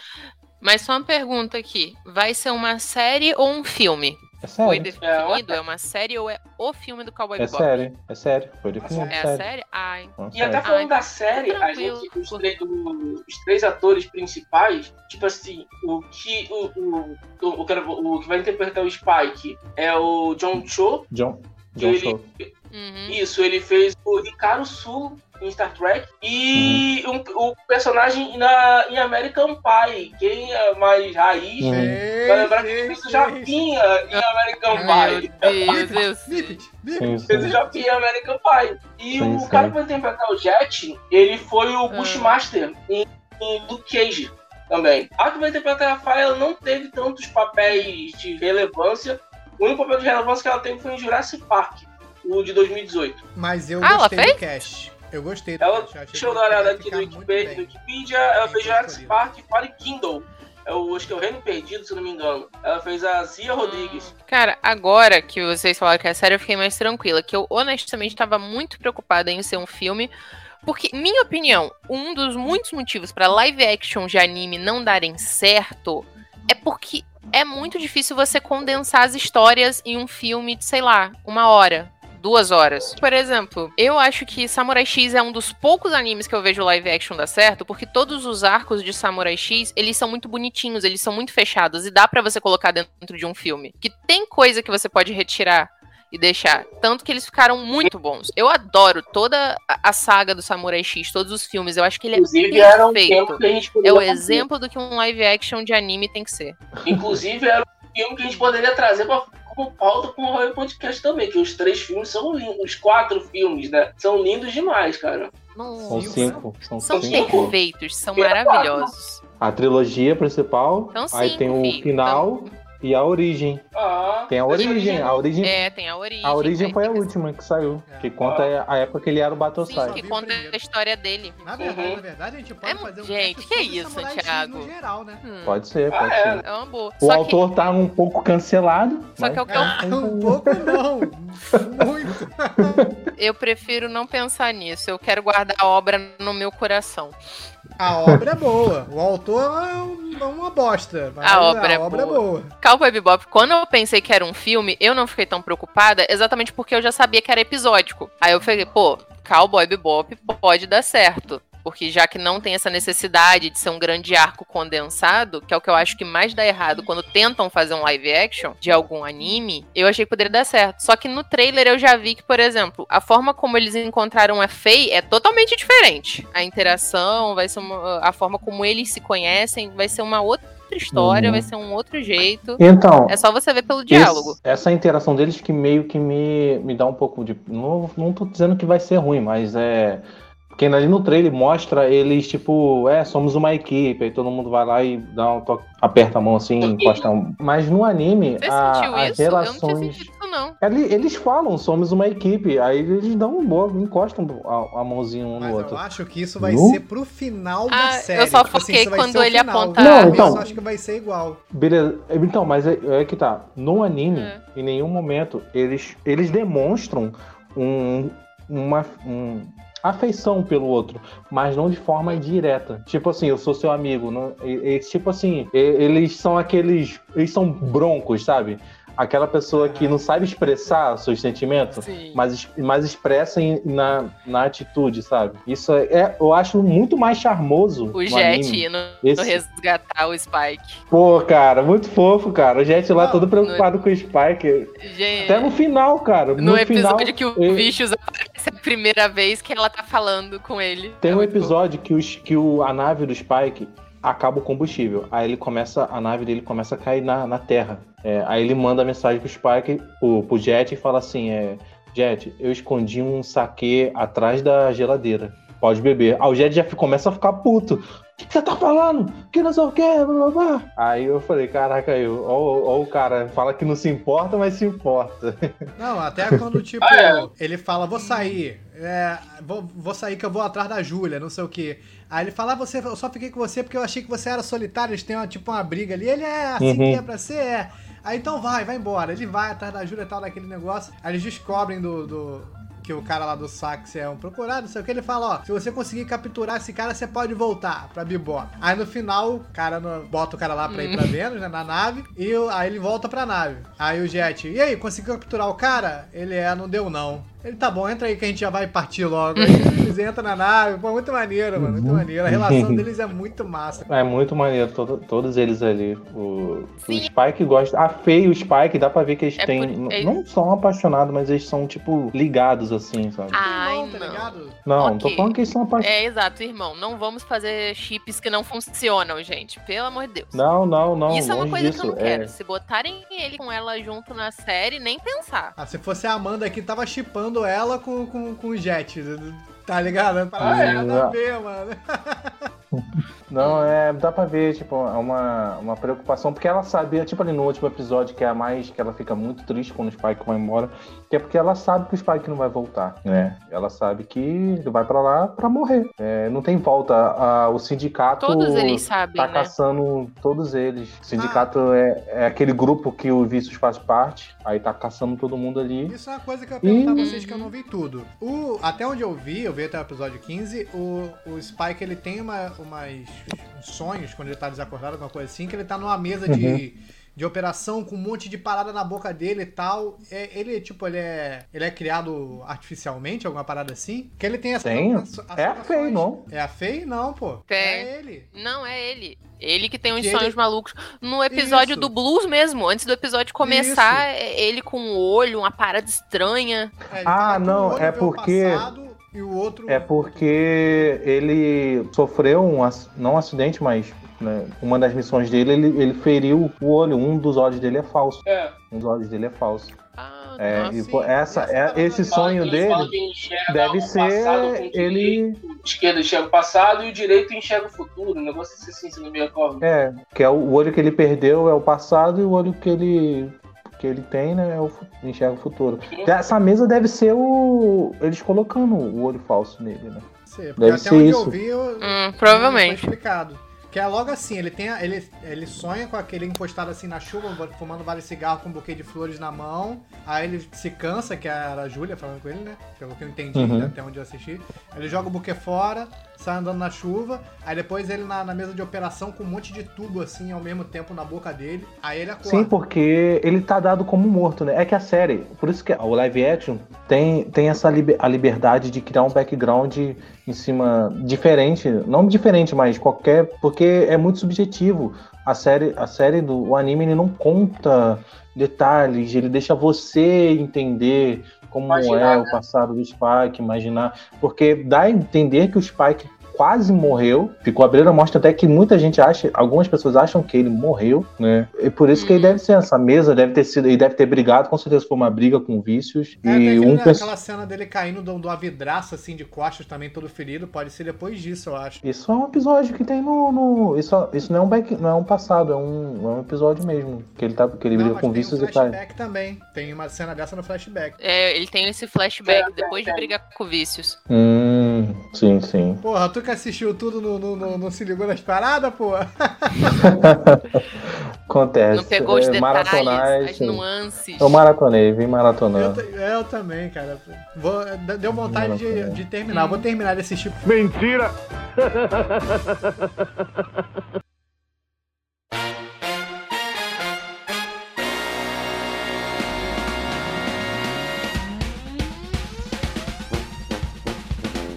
Mas só uma pergunta aqui. Vai ser uma série ou um filme? É Foi sério, definido? É uma série ou é o filme do Cowboy é Bebop? sério, é sério, foi definido, É a sério. série? Ah, então. É E até falando Ah, da série, a tranquilo. gente, os, três, os três atores principais, tipo assim, o que o, o, o, o, que vai interpretar o Spike é o John Cho. John, John ele- Show. Uhum. Isso, ele fez o Ricardo Sul em Star Trek e Uhum. um- o personagem na, em American Pie. Quem é mais raiz Uhum. vai lembrar que ele fez o Japinha em American Meu Pie. Deus, eu sei. Snippet, Sim, snippet. Fez o sim. Japinha em American Pie. E Sim, o sim. cara que vai interpretar o Jet, ele foi o Ah. Bushmaster em, em Luke Cage também. A que vai interpretar a Rafael não teve tantos papéis de relevância. O único papel de relevância que ela teve foi em Jurassic Park, o de 2018. Mas eu Ah, ela gostei do cast. Eu gostei Ela, eu achei deixa eu dar uma olhada aqui no Wikipedia, bem. no Wikipedia, ela Bem fez Jurassic. Park e Fire Kingdom. É o, acho que é o Reino Perdido, se eu não me engano. Ela fez a Zia Rodrigues. Cara, agora que vocês falaram que é série, eu fiquei mais tranquila. Que eu honestamente estava muito preocupada em ser um filme. Porque, minha opinião, um dos muitos motivos para live action de anime não darem certo é porque é muito difícil você condensar as histórias em um filme de, sei lá, uma hora. Duas horas. Por exemplo, eu acho que Samurai X é um dos poucos animes que eu vejo live action dar certo, porque todos os arcos de Samurai X, eles são muito bonitinhos, eles são muito fechados e dá pra você colocar dentro de um filme. Que tem coisa que você pode retirar e deixar. Tanto que eles ficaram muito bons. Eu adoro toda a- saga do Samurai X, todos os filmes. Eu acho que ele é Inclusive, era um perfeito. tempo que a gente É o fazer. exemplo do que um live action de anime tem que ser. Inclusive, era um filme que a gente poderia trazer pra, como pauta com o Royal Podcast também, que os três filmes são lindos, os quatro filmes, né? São lindos demais, cara. São cinco, são, São cinco. perfeitos, são maravilhosos. A trilogia principal, Então, aí cinco, tem o final e a origem. Ah, Tem a origem, a origem, É, tem a origem. a origem foi a que- última que saiu, É. que conta a época que ele era o Sim, Battlestar. que vi o conta a história dele. Na verdade, Uhum. na verdade, a gente pode É, fazer um gente, que sobre isso, Thiago? no geral, né? Hum, Pode ser, Ah, pode é. ser. é uma boa. O Só que, autor tá um pouco cancelado. só mas- que é o que eu, Ah, um pouco não. Muito. *laughs* eu prefiro não pensar nisso. Eu quero guardar a obra no meu coração. A obra é boa. O autor é é uma bosta. A obra é a obra é boa. boa. Cowboy Bebop, quando eu pensei que era um filme, eu não fiquei tão preocupada, exatamente porque eu já sabia que era episódico. Aí eu falei, pô, Cowboy Bebop pode dar certo. Porque já que não tem essa necessidade de ser um grande arco condensado, que é o que eu acho que mais dá errado quando tentam fazer um live action de algum anime, eu achei que poderia dar certo. Só que no trailer eu já vi que, por exemplo, a forma como eles encontraram a Faye é totalmente diferente. A interação vai ser uma, a forma como eles se conhecem vai ser uma outra história, Uhum. vai ser um outro jeito. Então, É só você ver pelo diálogo. Esse- essa interação deles que meio que me, me dá um pouco de. Não, não tô dizendo que vai ser ruim, mas é. Porque ali no trailer mostra eles, tipo, é, somos uma equipe, aí todo mundo vai lá e dá um toque, aperta a mão assim, encosta a mão. Mas no anime, Você a- as isso? Eu não tinha relações. sentido isso, não. Ali- Eles falam, somos uma equipe, aí eles dão um boa, encostam a, a mãozinha um Mas no eu outro. acho que isso vai Nu? ser pro final da Ah, série. eu só Tipo assim, foquei isso vai quando ser o ele final. aponta Não, Eu então. só acho que vai ser igual. Beleza. Então, mas é, é que tá. No anime, É. em nenhum momento, eles, eles demonstram um, uma um- afeição pelo outro, mas não de forma direta. Tipo assim, eu sou seu amigo. Não, e- e- tipo assim, e- eles são aqueles. Eles são broncos, sabe? Aquela pessoa que não sabe expressar seus sentimentos, Sim. mas, mas expressa em- na, na atitude, sabe? Isso é, é- eu acho muito mais charmoso. O no Jet anime. indo Esse- resgatar o Spike. Pô, cara, muito fofo, cara. O Jet lá Não, todo preocupado com o Spike. Gente, Até no final, cara. no, No, episódio final, que o ele- Vicious aparece a primeira vez que ela tá falando com ele. Tem É um episódio que, os, que o, a nave do Spike acaba o combustível. Aí ele começa, a nave dele começa a cair na, na terra. É, aí ele manda a mensagem pro Spike, pro, pro Jet e fala assim: é, Jet, eu escondi um saque atrás da geladeira. Pode beber. Aí o Jet já começa a ficar puto. O que, que você tá falando? Que não sei o que, blá, blá, blá. Aí eu falei, caraca, eu, ó, ó o cara, fala que não se importa, mas se importa. *laughs* Não, até quando, tipo, Ah, é. ele fala, vou sair, é, vou, vou sair que eu vou atrás da Júlia, não sei o quê. Aí ele fala, ah, você, eu só fiquei com você porque eu achei que você era solitário, eles têm uma, tipo uma briga ali. Ele é assim Uhum. que é pra ser, é. Aí então vai, vai embora. Ele vai atrás da Júlia e tal, daquele negócio. Aí eles descobrem do. do- que o cara lá do sax é um procurado, não sei o que, ele fala, ó, se você conseguir capturar esse cara, você pode voltar pra Bebop. Aí no final, o cara no- bota o cara lá pra ir pra Vênus, né, na nave, e aí ele volta pra nave. Aí o Jet, e aí, conseguiu capturar o cara? Ele é, não deu não. Ele, tá bom, entra aí que a gente já vai partir logo. *laughs* Eles entram na nave, pô, muito maneiro, mano, muito maneiro. A relação deles é muito massa. É muito maneiro, todo- todos eles ali. O, o Spike gosta. A Faye e o Spike, dá pra ver que eles É têm. por- é- Não são apaixonados, mas eles são, tipo, ligados assim, sabe? Ai, Irmão, tá não. ligado? Não, tô ok. falando que eles são apaixonados. É, exato, irmão. Não vamos fazer chips que não funcionam, gente. Pelo amor de Deus. Não, não, não. Isso é uma coisa disso. que eu não é. quero. Se botarem ele com ela junto na série, nem pensar. Ah, se fosse a Amanda aqui, tava chipando ela com, com, com o Jet. Tá ligado? Parada Ah, é? nada a ver, mano. *laughs* Não, é, dá pra ver, tipo, é uma, uma preocupação, porque ela sabia, tipo ali no último episódio, que é a mais, que ela fica muito triste quando o Spike vai embora, que é porque ela sabe que o Spike não vai voltar, né? Ela sabe que ele vai pra lá pra morrer. É, não tem volta. A- o sindicato Todos eles sabem, tá né? caçando todos eles. O sindicato é, é aquele grupo que o Vícios faz parte, aí tá caçando todo mundo ali. Isso é uma coisa que eu ia perguntar a Ih. vocês que eu não vi tudo. O, até onde eu vi, eu vi até o episódio 15, o, o Spike ele tem uma, umas sonhos quando ele tá desacordado, alguma coisa assim, que ele tá numa mesa de, de operação com um monte de parada na boca dele e tal. É, ele, tipo, ele é. Ele é criado artificialmente, alguma parada assim? Que ele tem essa. Tem? as- as É a. Faye, não? É a Fei? Não, pô. Tem. É ele. Não, é ele. Ele que tem uns Que sonhos ele- malucos. No episódio Isso. do Blues mesmo, antes do episódio começar, é ele com o olho, uma parada estranha. É, Ah, não, um é porque- passado E o outro. É porque ele sofreu um, ac- não um acidente, mas né, uma das missões dele, ele, ele feriu o olho. Um dos olhos dele é falso. É. Um dos olhos dele é falso. Ah, É, nossa. e, pô, essa, essa é, esse sonho dele deve o ser o ele. direito, O esquerdo enxerga o passado e o direito enxerga o futuro. Um negócio assim, se não me recordo. É, que é o, o olho que ele perdeu é o passado e o olho que ele que ele tem, né, é o enxerga o futuro. Essa mesa deve ser o eles colocando o olho falso nele, né? Porque Deve até ser onde isso. eu vi, eu, Hum, provavelmente. Foi explicado. Que é logo assim, ele tem a- ele, ele sonha com aquele encostado assim na chuva, fumando vários cigarros com um buquê de flores na mão. Aí ele se cansa, que era a Júlia falando com ele, né? Pelo que eu entendi Uhum. né, até onde eu assisti. Ele joga o buquê fora, sai andando na chuva. Aí depois ele na, na mesa de operação com um monte de tubo assim ao mesmo tempo na boca dele. Aí ele acorda. Sim, porque ele tá dado como morto, né? É que a série, por isso que o live action tem, tem essa liber- a liberdade de criar um background em cima diferente, não diferente, mas qualquer, porque é muito subjetivo. A série, a série do o anime ele não conta detalhes, ele deixa você entender como Imaginar, é né? o passado do Spike, imaginar, porque dá a entender que o Spike quase morreu. Ficou abrindo a mostra até que muita gente acha, algumas pessoas acham que ele morreu, né? E por isso que ele deve ser essa mesa, deve ter sido, ele deve ter brigado, com certeza foi uma briga com vícios. É, e um né, pens- aquela cena dele caindo de uma vidraça assim de costas também, todo ferido. Pode ser depois disso, eu acho. Isso é um episódio que tem no. no- isso, isso não é um back, não é um passado, é um, é um episódio mesmo. Que ele tá. Que ele Não, briga mas com vícios um e tá. flashback também. Tem uma cena dessa no flashback. É, ele tem esse flashback É, depois de é. brigar com vícios. Hum, sim, sim. Porra, tu que assistiu tudo no, no, no- não se ligou nas paradas, pô? *laughs* Acontece. Não pegou os é, detalhes, maratonais, as sim. nuances. Eu maratonei, vim Eu, maratonando. ta- eu também, cara. Vou, deu vontade de, de terminar. Vou terminar de assistir. Mentira! *laughs*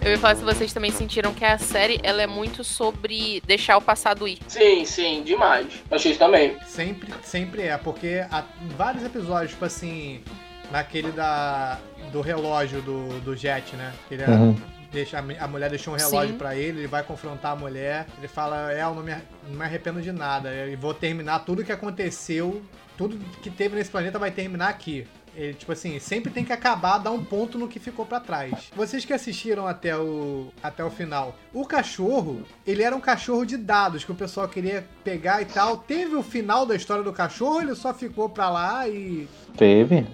Eu ia falar se vocês também sentiram que a série ela é muito sobre deixar o passado ir. Sim, sim, demais. Achei isso também. Sempre, sempre é, porque há vários episódios, tipo assim, naquele da, do relógio do, do Jet, né? Que ele Uhum. deixa, a, mulher deixou um relógio pra ele, ele vai confrontar a mulher, ele fala, é, eu não me, não me arrependo de nada, eu vou terminar tudo que aconteceu, tudo que teve nesse planeta vai terminar aqui. Ele, tipo assim, sempre tem que acabar, dar um ponto no que ficou pra trás. Vocês que assistiram até o, até o final, o cachorro, ele era um cachorro de dados que o pessoal queria pegar e tal. Teve o final da história do cachorro, ou ele só ficou pra lá e. Teve.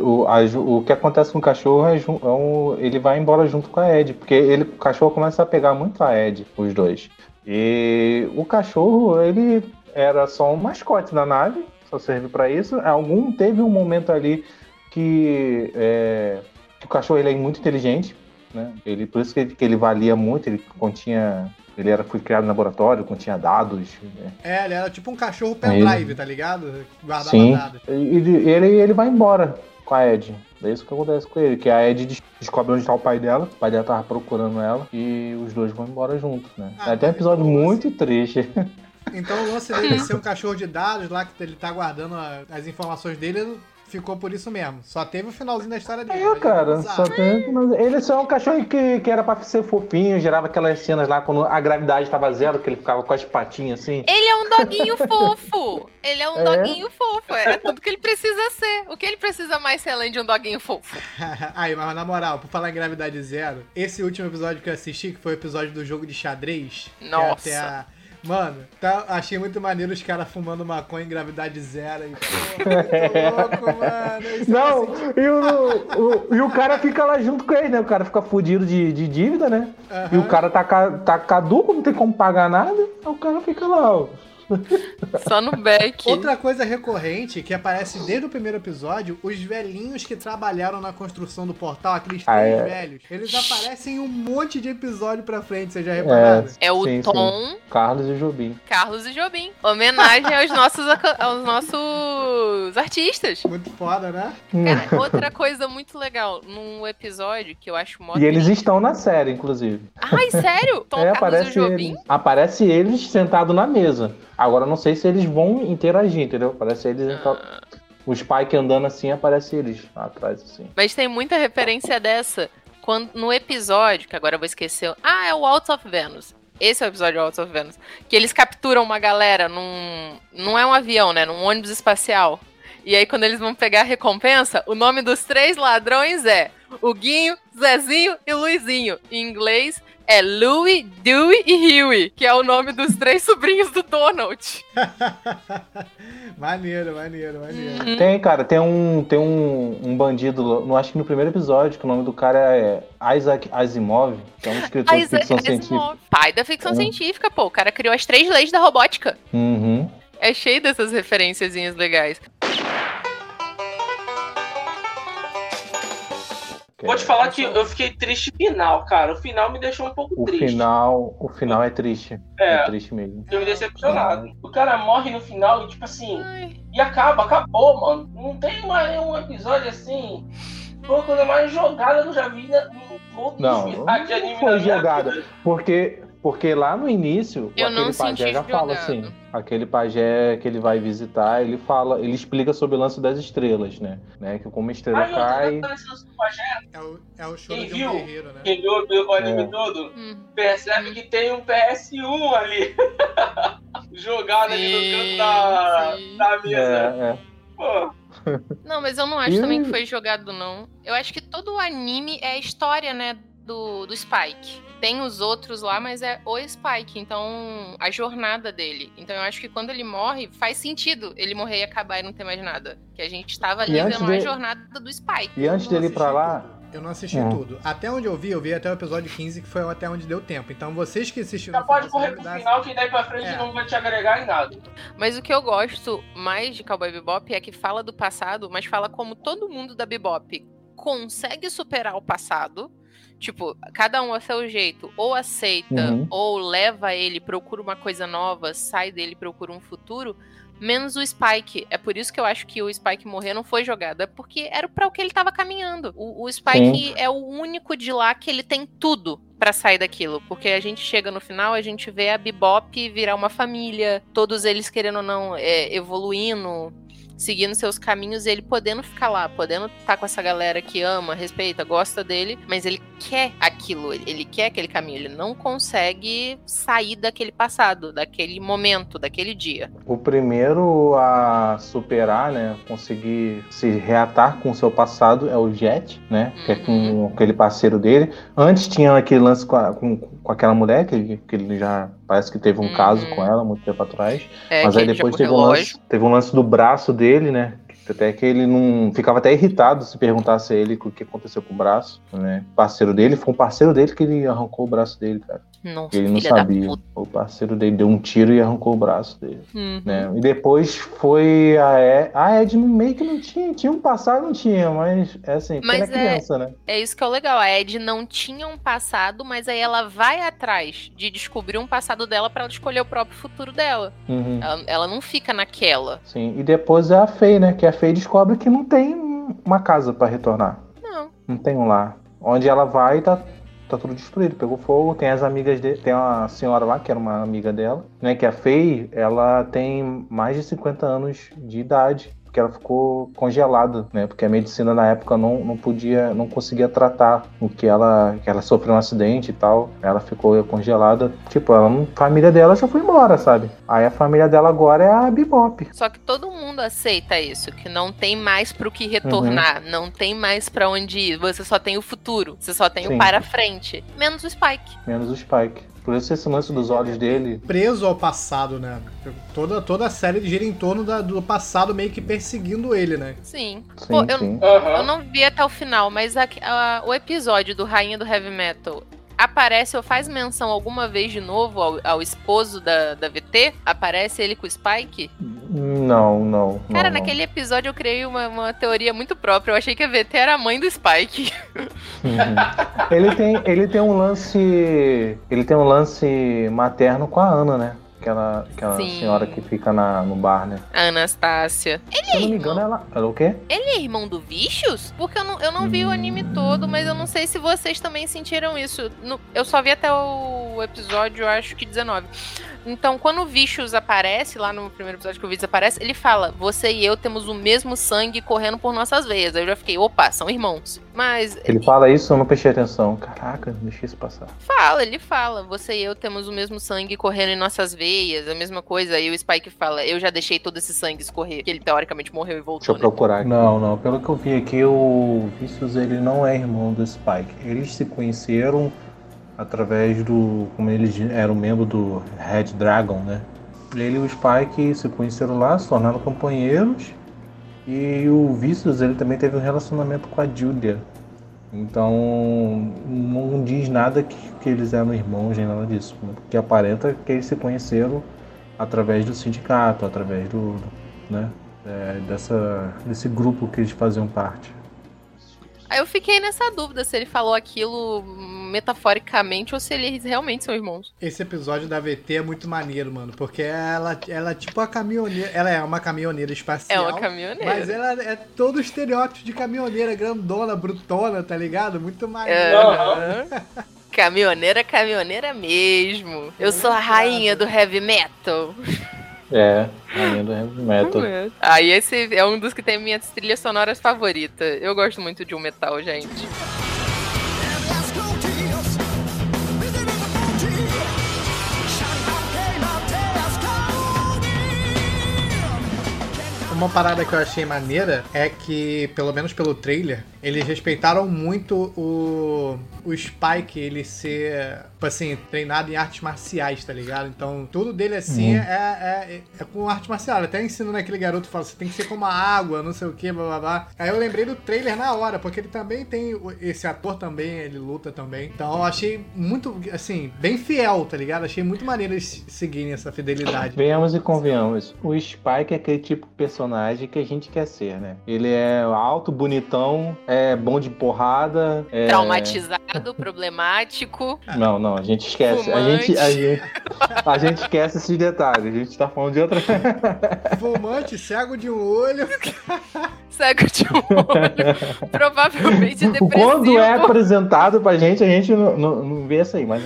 O, a o que acontece com o cachorro é, é um- ele vai embora junto com a Ed, porque ele, o cachorro começa a pegar muito a Ed, os dois. E o cachorro, ele era só um mascote da nave, só serve pra isso. Algum teve um momento ali que, é, que o cachorro ele é muito inteligente, né? Ele por isso que ele, que ele valia muito, ele continha, ele era foi criado no laboratório, continha dados, né? É, ele era tipo um cachorro pendrive, tá ligado? Guardava Sim. dados. Ele, ele, ele vai embora com a Ed. É isso que acontece com ele, que a Ed des- descobre onde tá o pai dela, o pai dela tava procurando ela, e os dois vão embora juntos, né? Ah, é até um episódio muito triste. Então o lance dele ser um cachorro de dados lá, que ele tá guardando as informações dele, ficou por isso mesmo. Só teve o finalzinho da história dele. É, cara, ele só tem. Ele só é um cachorro que, que era pra ser fofinho, gerava aquelas cenas lá quando a gravidade tava zero, que ele ficava com as patinhas assim. Ele é um doguinho *laughs* fofo. Ele é um É? doguinho fofo. É tudo que ele precisa ser. O que ele precisa mais ser além de um doguinho fofo? *laughs* Aí, mas na moral, por falar em gravidade zero, esse último episódio que eu assisti, que foi o episódio do jogo de xadrez. que é Nossa. até a- Mano, tá, achei muito maneiro os caras fumando maconha em gravidade zero. E, *laughs* pô, louco, mano. Isso é Não, assim, e o, o- e o cara fica lá junto com ele, né? O cara fica fudido de, de dívida, né? E o cara tá, tá caduco, não tem como pagar nada, aí o cara fica lá, ó. *laughs* Só no back. Outra coisa recorrente que aparece desde o primeiro episódio, os velhinhos que trabalharam na construção do portal, aqueles Ah, três é. velhos, eles aparecem em um monte de episódio pra frente, vocês já repararam? É o sim, Tom, sim. Carlos e Jobim. Carlos e Jobim. Homenagem aos nossos, aos nossos artistas. Muito foda, né? Cara, outra coisa muito legal, num episódio que eu acho mó E eles estão na série, inclusive. Ai, sério? Tom, é, Carlos e aparece Jobim? eles, aparece eles sentados na mesa. Agora não sei se eles vão interagir, entendeu? Aparece eles. então- O Spike andando assim, aparece eles atrás, assim. Mas tem muita referência dessa. Quando, no episódio, que agora eu vou esquecer. Ah, é o Waltz of Venus. Esse é o episódio Waltz of Venus. Que eles capturam uma galera num. Não é um avião, né? Num ônibus espacial. E aí, quando eles vão pegar a recompensa, o nome dos três ladrões é o Guinho, Zezinho e Luizinho. Em inglês é Louie, Dewey e Huey, que é o nome dos três *laughs* sobrinhos do Donald. *laughs* maneiro, maneiro, maneiro. Uhum. Tem, cara, tem um, tem um, um bandido, não acho que no primeiro episódio, que o nome do cara é Isaac Asimov, que é um escritor de Isaac ficção Asimov, científica. Pai da ficção É. científica, pô. O cara criou as três leis da robótica. Uhum. É cheio dessas referenciazinhas legais. Vou te falar que eu fiquei triste no final, cara. O final me deixou um pouco O triste. final, o final é triste. É. É triste mesmo. Eu me decepcionado. O cara morre no final e, tipo assim. E acaba, acabou, mano. Não tem mais nenhum episódio assim. Foi a coisa mais jogada que eu já vi na, no todo Não, final de anime não foi jogada. vida. Porque, porque lá no início, Eu aquele pajé já fala assim. Aquele pajé que ele vai visitar, ele fala, ele explica sobre o lance das estrelas, né? né? Que como a estrela Ai, eu tô cai. É o, é o choro Quem de um viu? guerreiro, né? Quem viu o anime É. todo Hum. percebe que tem um PS1 ali. *laughs* Jogado ali no canto Sim, da, sim. da mesa. É, é. Pô, Não, mas eu não acho E- também que foi jogado, não. Eu acho que todo o anime é a história, né, do, do Spike. Tem os outros lá, mas é o Spike, então a jornada dele. Então eu acho que quando ele morre, faz sentido ele morrer e acabar e não ter mais nada. Que a gente tava ali vendo a jornada do Spike. E antes dele ir pra lá, tudo. Eu não assisti Hum. tudo. Até onde eu vi, eu vi até o episódio 15, que foi até onde deu tempo. Então vocês que assistiram... já pode correr você pro me final que daí pra frente É. não vai te agregar em nada. Mas o que eu gosto mais de Cowboy Bebop é que fala do passado, mas fala como todo mundo da Bebop consegue superar o passado. Tipo, cada um a seu jeito, ou aceita, Uhum. ou leva ele, procura uma coisa nova, sai dele, procura um futuro, menos o Spike. É por isso que eu acho que o Spike morrer não foi jogado, é porque era pra o que ele tava caminhando. O, o Spike é o único de lá que ele tem tudo pra sair daquilo, porque a gente chega no final, a gente vê a Bebop virar uma família, todos eles querendo ou não é, evoluindo, seguindo seus caminhos ele podendo ficar lá, podendo estar com essa galera que ama, respeita, gosta dele, mas ele quer aquilo, ele, quer aquele caminho, ele não consegue sair daquele passado, daquele momento, daquele dia. O primeiro a superar, né, conseguir se reatar com o seu passado é o Jet, né, que é com aquele parceiro dele. Antes tinha aquele lance com, a- com, com aquela mulher, que ele, que ele já parece que teve um caso com ela muito tempo atrás. É, Mas aí depois teve um, lance, teve um lance do braço dele, né? Até que ele não. Ficava até irritado se perguntasse a ele o que aconteceu com o braço, né? Parceiro dele, foi um parceiro dele que ele arrancou o braço dele, cara. Nossa, Ele não sabia. O parceiro dele deu um tiro e arrancou o braço dele. Uhum. Né? E depois foi a Ed. A Ed meio que não tinha. Tinha um passado, não tinha, mas é assim, Mas ela é criança, né? É isso que é o legal. A Ed não tinha um passado, mas aí ela vai atrás de descobrir um passado dela pra ela escolher o próprio futuro dela. Uhum. Ela, ela não fica naquela. Sim. E depois é a Faye, né? Que a Faye descobre que não tem uma casa pra retornar. Não. Não tem um lar. Onde ela vai, tá, tá tudo destruído. Pegou fogo, tem as amigas dele. Tem uma senhora lá, que era uma amiga dela, né? Que a Faye, ela tem mais de 50 anos de idade. Porque ela ficou congelada, né? Porque a medicina na época não, não podia, não conseguia tratar o que ela, que ela sofreu um acidente e tal. Ela ficou congelada. Tipo, ela a família dela já foi embora, sabe? Aí a família dela agora é a Bebop. Só que todo mundo aceita isso, que não tem mais pro que retornar, não tem mais pra onde ir. Você só tem o futuro, você só tem Sim. o para frente, menos o Spike. Menos o Spike. Por isso esse lance dos olhos dele. Preso ao passado, né? Toda, toda a série gira em torno da- do passado meio que perseguindo ele, né? Sim. Sim, Pô, eu, sim. eu não vi até o final, mas a- a- o episódio do Rainha do Heavy Metal aparece ou faz menção alguma vez de novo ao, ao esposo da, da VT? Aparece ele com o Spike? Não, não. Cara, não, não. naquele episódio eu criei uma, uma teoria muito própria. Eu achei que a VT era a mãe do Spike. Uhum. ele, tem, ele tem um lance. Ele tem um lance materno com a Ana, né? Aquela, aquela Sim. senhora que fica na, no bar, né? A Anastácia. Ele Se é eu não me engano, ela. Ela é o quê? ele é irmão do Vicious? Porque eu não, eu não vi o anime todo, mas eu não sei se vocês também sentiram isso. Eu só vi até o episódio, acho que 19. Então, quando o Vicious aparece, lá no primeiro episódio que o Vicious aparece, ele fala: Você e eu temos o mesmo sangue correndo por nossas veias. Aí eu já fiquei, opa, são irmãos. Mas Ele fala isso, eu não prestei atenção. Caraca, deixa isso passar. fala, ele fala: Você e eu temos o mesmo sangue correndo em nossas veias, a mesma coisa. Aí o Spike fala: Eu já deixei todo esse sangue escorrer. Que ele teoricamente morreu e Deixa voltou. eu procurar aqui. Não, não. Pelo que eu vi aqui, o Vicious ele não é irmão do Spike. Eles se conheceram através do. Como eles eram membro do Red Dragon, né? Ele e o Spike se conheceram lá, se tornaram companheiros. E o Vicious ele também teve um relacionamento com a Julia. Então não diz nada que, que eles eram irmãos nem nada disso. Porque aparenta que eles se conheceram através do sindicato, através do. né? é, dessa, desse grupo que eles faziam parte. Aí eu fiquei nessa dúvida se ele falou aquilo metaforicamente ou se eles realmente são irmãos. Esse episódio da VT é muito maneiro, mano, porque ela, ela é tipo a caminhoneira. Ela é uma caminhoneira É espacial. uma caminhoneira. Mas ela é todo estereótipo de caminhoneira, grandona, brutona, tá ligado? Muito maneiro. É. Aham. *laughs* Caminhoneira, caminhoneira mesmo. Eu sou a rainha do heavy metal. É, rainha do heavy metal. *laughs* Aí esse é um dos que tem minhas trilhas sonoras favoritas. Eu gosto muito de um metal, gente. Uma parada que eu achei maneira é que, pelo menos pelo trailer, eles respeitaram muito o, o Spike, ele ser, tipo assim, treinado em artes marciais, tá ligado? Então, tudo dele, assim, Uhum. é, é, é com arte marcial. Até ensina naquele garoto, fala, você tem que ser como a água, não sei o que, blá blá blá. Aí eu lembrei do trailer na hora, porque ele também tem, esse ator também, ele luta também. Então, eu achei muito, assim, bem fiel, tá ligado? Achei muito maneiro eles seguirem essa fidelidade. Venhamos e convenhamos. O Spike é aquele tipo de personagem que a gente quer ser, né? Ele é alto, bonitão, é bom de porrada. É... Traumatizado, problemático. Não, não, a gente esquece. A gente, a, gente, a gente esquece esses detalhes. A gente tá falando de outra. Fumante, cego de um olho. *laughs* Cego de um olho. Provavelmente depressivo. *laughs* Quando é apresentado pra gente, a gente não, não, não vê isso aí, mas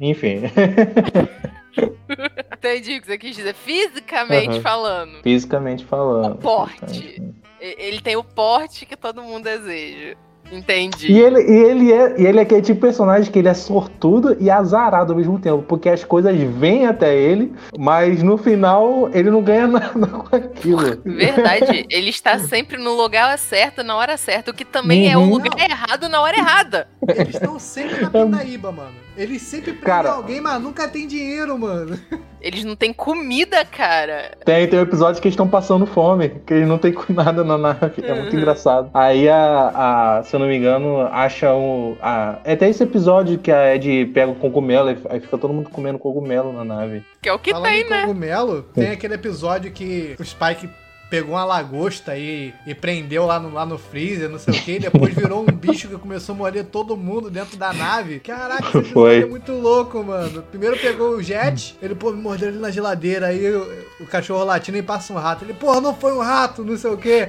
enfim. *laughs* Entendi o que você quis dizer. Fisicamente Aham. falando. Fisicamente falando. O porte. Ele tem o porte que todo mundo deseja. Entendi. E ele, e, ele é, e ele é aquele tipo de personagem que ele é sortudo e azarado ao mesmo tempo, porque as coisas vêm até ele, mas no final ele não ganha *laughs* nada com aquilo. Verdade, *laughs* ele está sempre no lugar certo, na hora certa, o que também é o Uhum. lugar errado na hora errada. Eles estão sempre na pindaíba, mano. Eles sempre prendem Cara- alguém, mas nunca tem dinheiro, mano. Eles não têm comida, cara. Tem, tem um episódio que eles estão passando fome, que eles não *laughs* com nada na nave. É muito engraçado. Aí a, a- se eu não me engano, acha o. A, é até esse episódio que a Ed pega o cogumelo, aí aí fica todo mundo comendo cogumelo na nave. Que é o que Falando tem, em né? cogumelo, tem aquele episódio que o Spike pegou uma lagosta e, e prendeu lá no, lá no freezer, não sei o que, depois virou um bicho que começou a morder todo mundo dentro da nave. Caraca, esse Foi. é muito louco, mano. Primeiro pegou o Jet, ele, pô, me mordeu ali na geladeira, aí o, o cachorro latindo e passa um rato. Ele, porra, não foi um rato, não sei o que.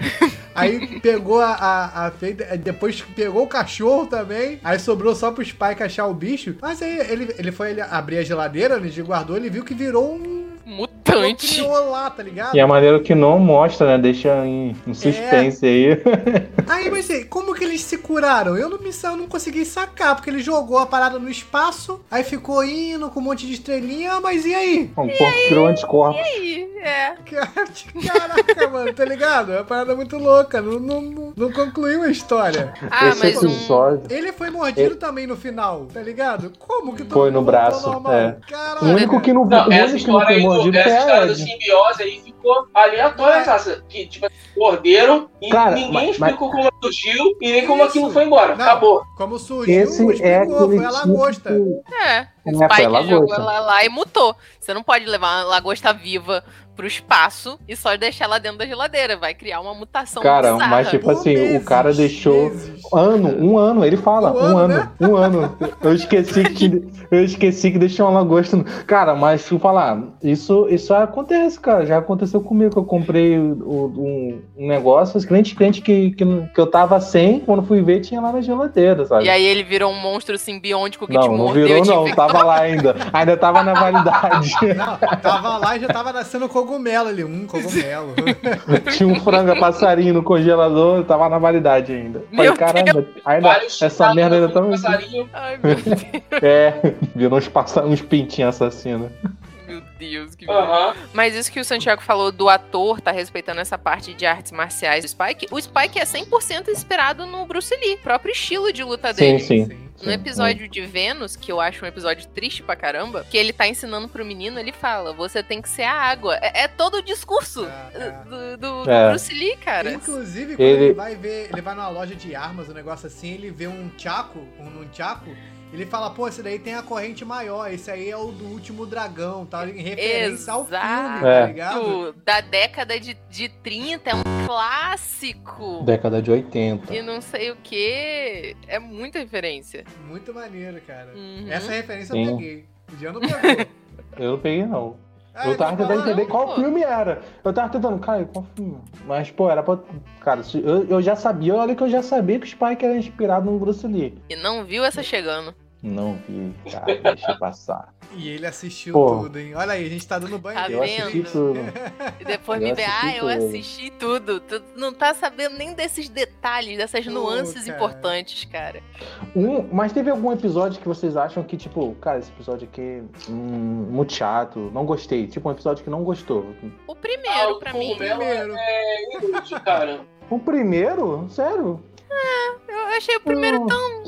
Aí pegou a, a, a feita, depois pegou o cachorro também, aí sobrou só pro Spike achar o bicho. Mas aí ele, ele foi ele abrir a geladeira, ele guardou, ele viu que virou um Mutante. lá, tá ligado? E a maneira que não mostra, né? Deixa em, em suspense aí. *laughs* Aí, mas aí, como que eles se curaram? Eu não, me, eu não consegui sacar, porque ele jogou a parada no espaço, aí ficou indo com um monte de estrelinha, mas e aí? O corpo criou anticorpos. Aí, é. *laughs* Caraca, mano, tá ligado? É uma parada muito louca, não, não, não, concluiu a história. Ah, Esse mas um. episódio. Ele foi mordido também no final, tá ligado? Como que Foi no braço, é. O único que não, Não, o essa único que não foi aí, do, mordido essa história da simbiose aí ficou aleatória, cara. Que, tipo, morderam e Cara, ninguém mas- explicou como surgiu e nem como Isso. aquilo foi embora. Não, Acabou. Como surgiu, Esse explicou, é foi a lagosta. tipo- É. O É, Spike lagosta. jogou ela lá e mutou. Você não pode levar uma lagosta viva pro espaço e só deixar ela dentro da geladeira. Vai criar uma mutação Cara, bizarra. mas tipo assim, meses, o cara deixou meses. ano, um ano, ele fala, Um um, ano, ano, né? um ano. Eu esqueci que eu esqueci que deixou uma lagosta. no- Cara, mas deixa eu falar, isso isso acontece, cara. Já aconteceu comigo que eu comprei o- um, um negócio, os clientes cliente que, que, que eu tava sem, quando fui ver tinha lá na geladeira, sabe? E aí ele virou um monstro simbiótico que te não, não mordeu virou e te não, infectou. Tava lá ainda. Ainda tava na validade. Não, tava lá e já tava nascendo cogumelo ali, um cogumelo. Tinha um franga passarinho no congelador, tava na validade ainda. Falei, Meu caramba, ainda, Vários essa merda ainda no tá. passarinho. Ai, meu Deus. É, virou uns, passa- uns pintinhos assassinos. Meu Deus, que Aham. Mas isso que o Santiago falou do ator, tá respeitando essa parte de artes marciais do Spike. O Spike é 100% inspirado no Bruce Lee, próprio estilo de luta Sim, dele. sim. No episódio de Vênus, que eu acho um episódio triste pra caramba, que ele tá ensinando pro menino, ele fala: você tem que ser a água. É, é todo o discurso É, é. do, do- do É. Bruce Lee, cara. Inclusive, quando Ele- ele... vai ver, ele vai numa loja de armas, um negócio assim, ele vê um tchaco, um, um tchaco, ele fala, pô, esse daí tem a corrente maior, esse aí é o do último dragão, tá? Em referência ao filme, Exato. tá É. ligado? Da década de, de 30, é um clássico. Década de 80. E não sei o que. É muita referência. Muito maneiro, cara. Uhum. Essa referência Sim. *laughs* eu peguei. O Jean não pegou. Eu não peguei, não. Ah, Eu tava tentando falando, entender qual pô. filme era. Eu tava tentando, cara, qual filme? Mas, pô, era pra. Cara, eu, eu já sabia, olha que eu já sabia que o Spike era inspirado no Bruce Lee. E não viu essa chegando. Não vi, cara, deixa passar. E ele assistiu Pô. tudo, hein? Olha aí, a gente tá dando banho Tá dele. Eu assisti vendo? tudo. *laughs* E depois Eu me vê, ah, eu assisti tudo. Tu não tá sabendo nem desses detalhes, dessas nuances cara. importantes, cara. Um, mas teve algum episódio que vocês acham que, tipo, cara, esse episódio aqui, hum, muito chato, não gostei. Tipo, um episódio que não gostou. O Ah, primeiro, o pra mim. cogumelo Primeiro. é inútil, cara. O primeiro? Sério? Eu achei o primeiro Não. tão.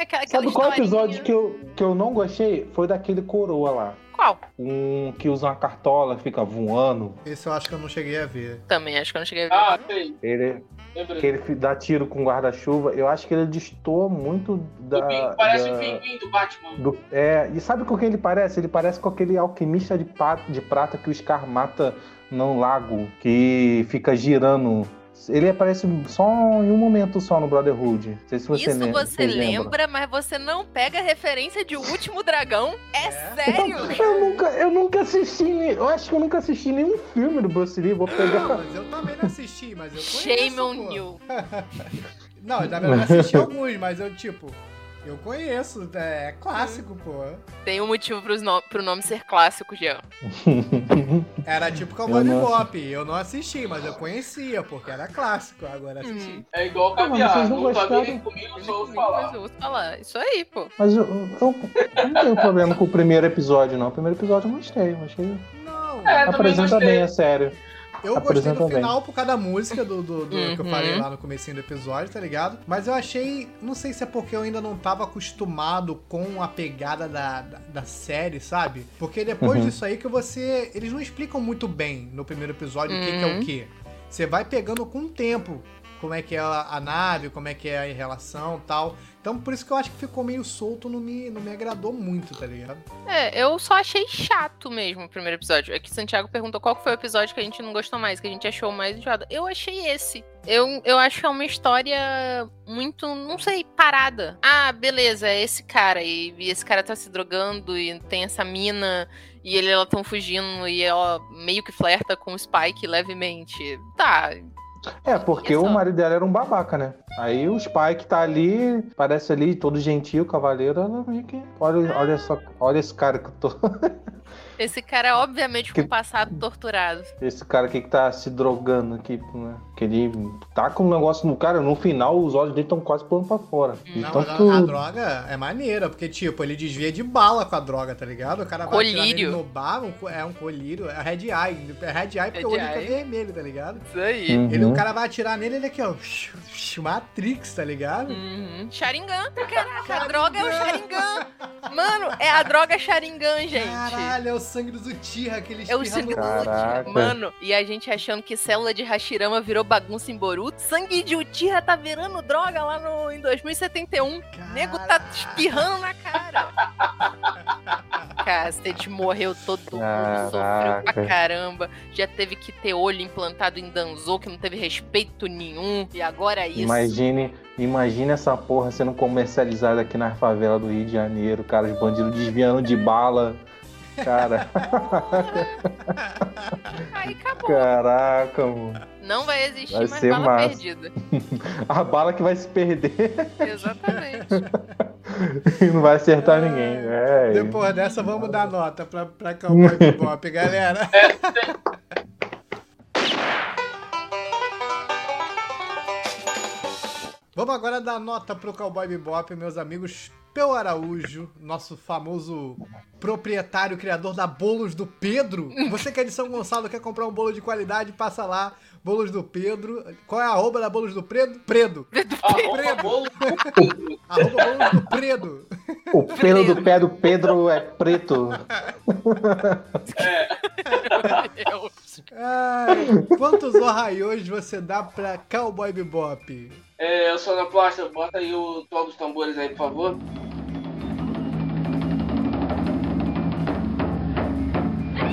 Aquela, aquela Sabe qual episódio que eu, que eu não gostei? Foi daquele coroa lá. Qual? Um que usa uma cartola, fica voando. Esse eu acho que eu não cheguei a ver. Também, acho que eu não cheguei a ver. Ah, sei. Ele, Lembrei. que ele dá tiro com guarda-chuva. Eu acho que ele destoa muito da. Pinguim, parece da- o pinguim do Batman. do- é, e sabe com quem ele parece? Ele parece com aquele alquimista de, pa- de prata que o Scar mata no lago, que fica girando. Ele aparece só em um momento só no Brotherhood. Não sei se você Isso você lembra, mas você não pega a referência de O Último Dragão? É, É? sério? Eu nunca, eu nunca assisti, eu acho que eu nunca assisti nenhum filme do Bruce Lee. Vou Não, pegar. mas eu também não assisti, mas eu conheço, Shame on pô. you. *laughs* Não, eu assisti *laughs* alguns, mas eu, tipo, Eu conheço, é clássico, pô. Tem um motivo pros no... pro nome ser clássico, Jean. *laughs* Era tipo Cowboy Eu Bebop. Eu não assisti, mas eu conhecia, porque era clássico. Agora assisti. É igual mas caviar. vocês não Nunca gostaram? comigo, só ouço Mas falar. eu ouço falar. Isso aí, pô. Mas eu, eu- eu não tenho problema com o primeiro episódio, não. O primeiro episódio eu gostei. Eu achei. Não, É, Apresenta gostei. bem a sério. Eu gostei do bem. final por causa da música do, do, do que eu Uhum. falei lá no comecinho do episódio, tá ligado? Mas eu achei, não sei se é porque eu ainda não tava acostumado com a pegada da, da, da série, sabe? Porque depois Uhum. disso aí que você. Eles não explicam muito bem no primeiro episódio o que, que é o Uhum. que. Você vai pegando com o tempo como é que é a, a nave, como é que é a relação tal. Então por isso que eu acho que ficou meio solto, não me, não me agradou muito, tá ligado? É, eu só achei chato mesmo o primeiro episódio. É que Santiago perguntou qual foi o episódio que a gente não gostou mais, que a gente achou mais enjoado. Eu achei esse. Eu, eu acho que é uma história muito, não sei, parada. Ah, beleza, é esse cara. E, e esse cara tá se drogando e tem essa mina. E ele e ela tão fugindo e ela meio que flerta com o Spike levemente. Tá, É, porque o marido dela era um babaca, né? Aí o Spike tá ali, parece ali, todo gentil, cavaleiro, ela. Olha, olha só, olha esse cara que eu tô. *laughs* esse cara é obviamente com Que- um passado torturado. Esse cara aqui que tá se drogando aqui, né? Que ele tá com um negócio no cara, no final os olhos dele estão quase pulando pra fora. Não, Então mas a, droga é maneira, porque, tipo, ele desvia de bala com a droga, tá ligado? O cara vai atirar nele Colírio. no bar, um é um colírio, é red eye. É red eye porque Red o olho eye. fica vermelho, tá ligado? Isso aí. Uhum. Ele, o cara vai atirar nele, ele aqui, ó, *laughs* Matrix, tá ligado? Uhum. Sharingan, caraca, a droga é o Sharingan. Mano, é a droga Sharingan, gente. Caralho, é o sangue do Uchiha, aquele É o sangue do Caraca. Uchiha. Mano, e a gente achando que célula de Hashirama virou bagunça em Boruto. Sangue de Uchiha tá virando droga lá no, em 2071. O nego tá espirrando na cara. *laughs* Cacete, morreu todo mundo, sofreu pra Caraca. caramba. Já teve que ter olho implantado em Danzo, que não teve respeito nenhum. E agora é isso. Imagine, imagine essa porra sendo comercializada aqui na favela do Rio de Janeiro, cara, os bandidos desviando de bala. Cara, Aí acabou. caraca, mano. Não vai existir Vai mais ser bala massa. perdida. *laughs* A bala que vai se perder Exatamente. *laughs* e não vai acertar ninguém. É. Depois dessa, vamos dar nota pra, pra Cowboy Bebop, galera. Vamos agora dar nota pro Cowboy Bebop, meus amigos. Peu Araújo, nosso famoso proprietário, criador da Bolos do Pedro. Você que é de São Gonçalo, quer comprar um bolo de qualidade, passa lá. Bolos do Pedro. Qual é a arroba da Bolos do Predo? Predo. Arroba Predo. bolo. Arroba Bolos do Predo. O pelo do pé do Pedro é preto. Ai, quantos Ohaios você dá pra Cowboy Bebop? É, eu sou na plástica, bota aí o tom dos tambores aí, por favor.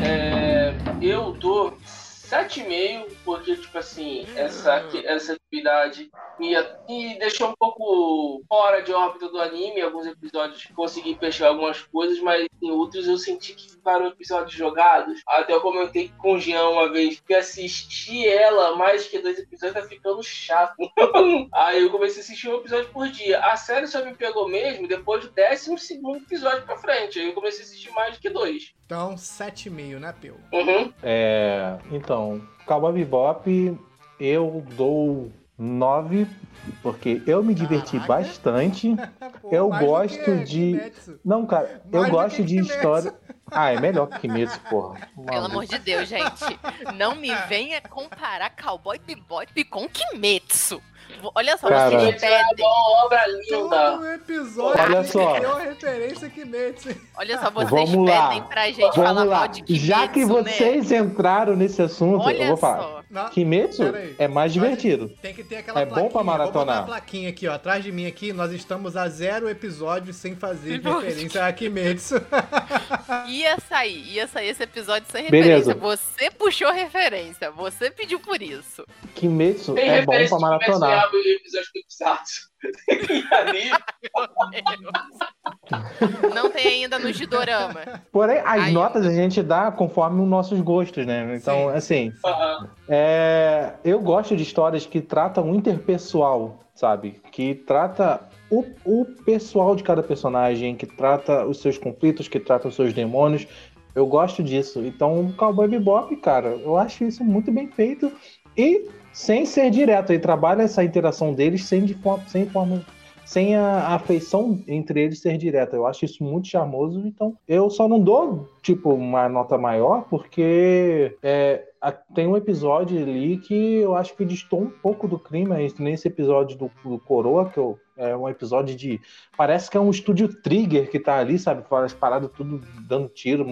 É, eu dou 7,5, porque, tipo assim, essa, essa atividade me, me deixou um pouco fora de órbita do anime. Alguns episódios consegui fechar algumas coisas, mas em outros eu senti que ficaram episódios jogados. Até eu comentei com o Jean uma vez que assistir ela mais que dois episódios tá ficando chato. *laughs* Aí eu comecei a assistir um episódio por dia. A série só me pegou mesmo depois do 12 segundo episódio pra frente. Aí eu comecei a assistir mais do que dois. Então, 7,5, né, Peu? Uhum. É, então, Cowboy Bebop, eu dou 9, porque eu me diverti Caraca. bastante. *laughs* Pô, Eu gosto que de- Kimetsu. Não, cara, eu Mais do gosto que de Kimetsu. história. Ah, é melhor que Kimetsu, porra. Pelo Maluco. amor de Deus, gente. Não me venha comparar Cowboy Bebop com Kimetsu. Olha só, Cara. vocês é pedem. uma obra linda. Todo episódio Olha só. tem uma referência a Kimetsu. Olha só, vocês Vamos lá. pedem pra gente falar Vamos lá. mal de Kimetsu, Já que né? vocês entraram nesse assunto, Olha eu vou falar. só. Não, Kimetsu é mais divertido. Tem que ter aquela É bom plaquinha. pra Vou botar maratonar. a plaquinha aqui, ó. Atrás de mim aqui, nós estamos a zero episódios sem fazer Nossa. referência a Kimetsu. *laughs* Ia sair, ia sair esse episódio sem Beleza. referência. Você puxou referência, você pediu por isso. Kimetsu Tem é bom pra de Kimetsu maratonar. Yaiba e episódios fixados. *laughs* Não tem ainda no Gidorama. Porém, as Aí- notas a gente dá conforme os nossos gostos, né? Então, Sim. assim, é, eu gosto de histórias que tratam o interpessoal, sabe? Que trata o, o pessoal de cada personagem, que trata os seus conflitos, que trata os seus demônios. Eu gosto disso. Então, Cowboy Bebop, cara, eu acho isso muito bem feito e sem ser direto. Ele trabalha essa interação deles sem, de forma, sem forma sem a, afeição entre eles ser direta. Eu acho isso muito charmoso, então eu só não dou, tipo, uma nota maior, porque é, tem um episódio ali que eu acho que distou um pouco do clima, esse- nesse episódio do, do Coroa, que eu, é um episódio de. Parece que é um estúdio Trigger que tá ali, sabe? As paradas tudo dando tiro,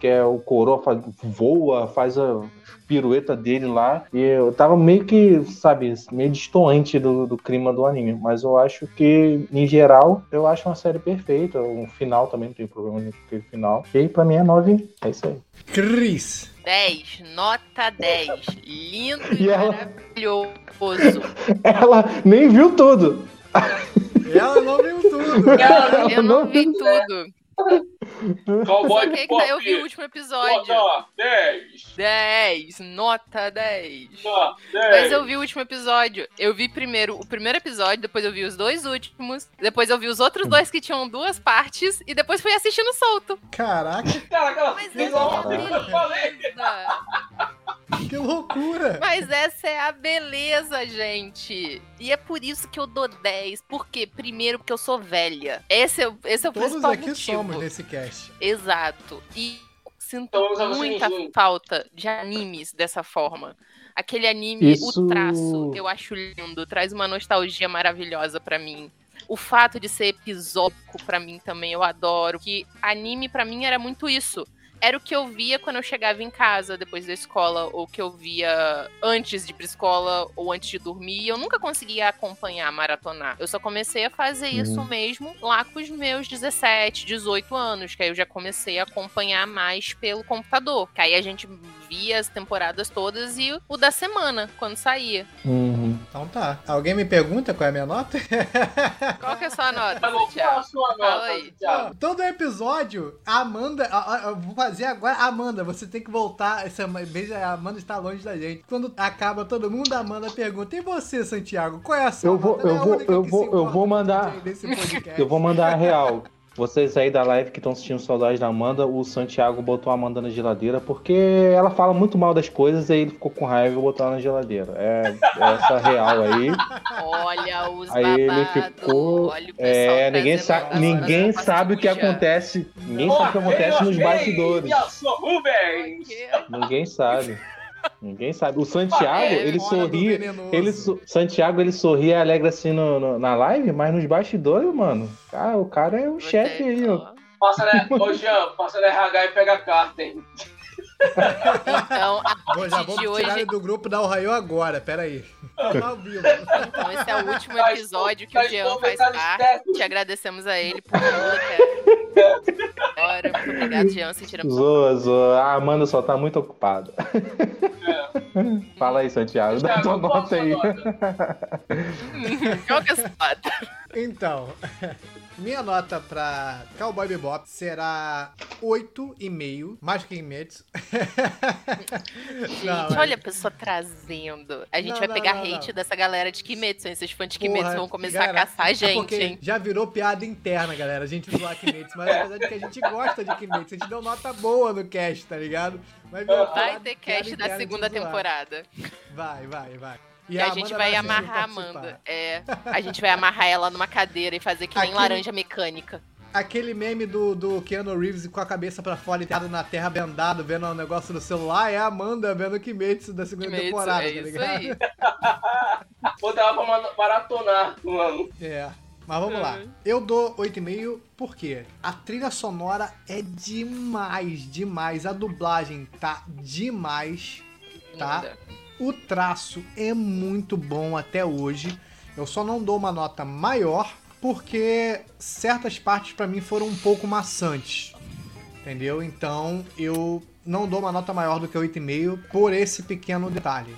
que é o Coroa faz- voa, faz a pirueta dele lá. E eu tava meio que, sabe, meio distoante do, do clima do anime. Mas eu acho que, em geral, eu acho uma série perfeita. O final também não tem problema nenhum com aquele final. E pra mim é 9. É isso aí. Cris. 10, nota 10. Lindo e, E ela- maravilhoso. *laughs* Ela nem viu tudo. Ela não viu tudo. Eu não vi tudo. Cowboy Só que aí que Bebop. eu vi o último episódio. Nota 10. 10, nota 10. Nota 10. Mas eu vi o último episódio. Eu vi primeiro o primeiro episódio, depois eu vi os dois últimos, depois eu vi os outros dois que tinham duas partes e depois fui assistindo solto. Caraca, Caraca, Mas eu falei. *laughs* que loucura. Mas essa é a beleza, gente. E é por isso que eu dou 10. Por quê? Primeiro, porque eu sou velha. Esse é, o- esse é o Todos principal aqui motivo. somos nesse cast. Exato. E sinto Então, muita falta de animes dessa forma. Aquele anime, Isso- o traço, eu acho lindo, traz uma nostalgia maravilhosa pra mim. O fato de ser episódico pra mim também eu adoro. Que anime pra mim era muito isso. Era o que eu via quando eu chegava em casa depois da escola, ou que eu via antes de ir pra escola, ou antes de dormir. E eu nunca conseguia acompanhar, maratonar. Eu só comecei a fazer isso mesmo lá com os meus 17, 18 anos, que aí eu já comecei a acompanhar mais pelo computador. Que aí a gente via as temporadas todas e o da semana, quando saía. Uhum. Então tá. Alguém me pergunta qual é a minha nota? *laughs* Qual que é a sua nota, Tá qual a Thiago? sua Fala nota, aí. Todo episódio, a Amanda. a- a- vou fazer agora. Amanda, você tem que voltar. Essa, veja, a Amanda está longe da gente. Quando acaba todo mundo, a Amanda pergunta: E você, Santiago? Qual é a sua Eu vou, é eu vou, eu vou, eu vou mandar. *laughs* Eu vou mandar a real. Vocês aí da live que estão assistindo Saudades da Amanda, o Santiago botou a Amanda na geladeira porque ela fala muito mal das coisas e aí ele ficou com raiva e botou ela na geladeira. É, é essa real aí. Olha os Aí ele babados. ficou. Olha o pessoal É, ninguém, sa ninguém sabe o que acontece. Ninguém sabe o que acontece nos bastidores. Eu sou Rubens. Ninguém sabe. Ninguém sabe. O Santiago, É, ele sorri. Ele, Santiago, ele sorri e alegra assim no- no- na live, mas nos bastidores, mano. Cara, o cara é o chefe aí, ó. Passa, né? Ô, Jean, passa no RH e pega a carta, hein? Então, a Vou, já tirar hoje, ele do grupo da Ohio agora, peraí. *laughs* Tá então esse é o último Tá episódio que tá o Jean faz explicado parte. Te agradecemos a ele por tudo até agora. Muito obrigado, Jean. Sentiremos Zoa, zoa. A Amanda só tá muito ocupada. Fala aí, Santiago. Dá tua nota aí. nota? Qual que é a sua nota? Então, *laughs* minha nota pra Cowboy Bebop será 8,5, mais que. *laughs* Gente, Não, olha a pessoa trazendo. A gente Não, vai não, pegar hate dessa galera de Kimetsu. hein? Esses fãs de Porra, Kimetsu vão começar galera, a caçar a é gente, porque hein? Já virou piada interna, galera. A gente zoar Kimetsu, mas apesar de que a gente gosta de Kimetsu, a gente deu nota boa no cast, tá ligado? Mas Vai ter cast da segunda temporada. Vai, vai, vai. E, a, gente vai amarrar a. Amanda. É, a gente vai amarrar ela numa cadeira e fazer que nem Aquele- laranja mecânica. Aquele meme do, do Keanu Reeves com a cabeça pra fora enterrado na terra, bendado, vendo o negócio no celular, é a Amanda vendo Kimetsu da segunda Kimetsu, temporada, é tá isso ligado? aí. *laughs* Pô, tava pra ma- maratonar, mano. É. Mas vamos lá. Uhum. Eu dou 8,5 porque a trilha sonora é demais, demais. A dublagem tá demais, tá? Linda. O traço é muito bom até hoje. Eu só não dou uma nota maior porque certas partes pra mim foram um pouco maçantes. Entendeu? Então eu não dou uma nota maior do que 8,5 por esse pequeno detalhe.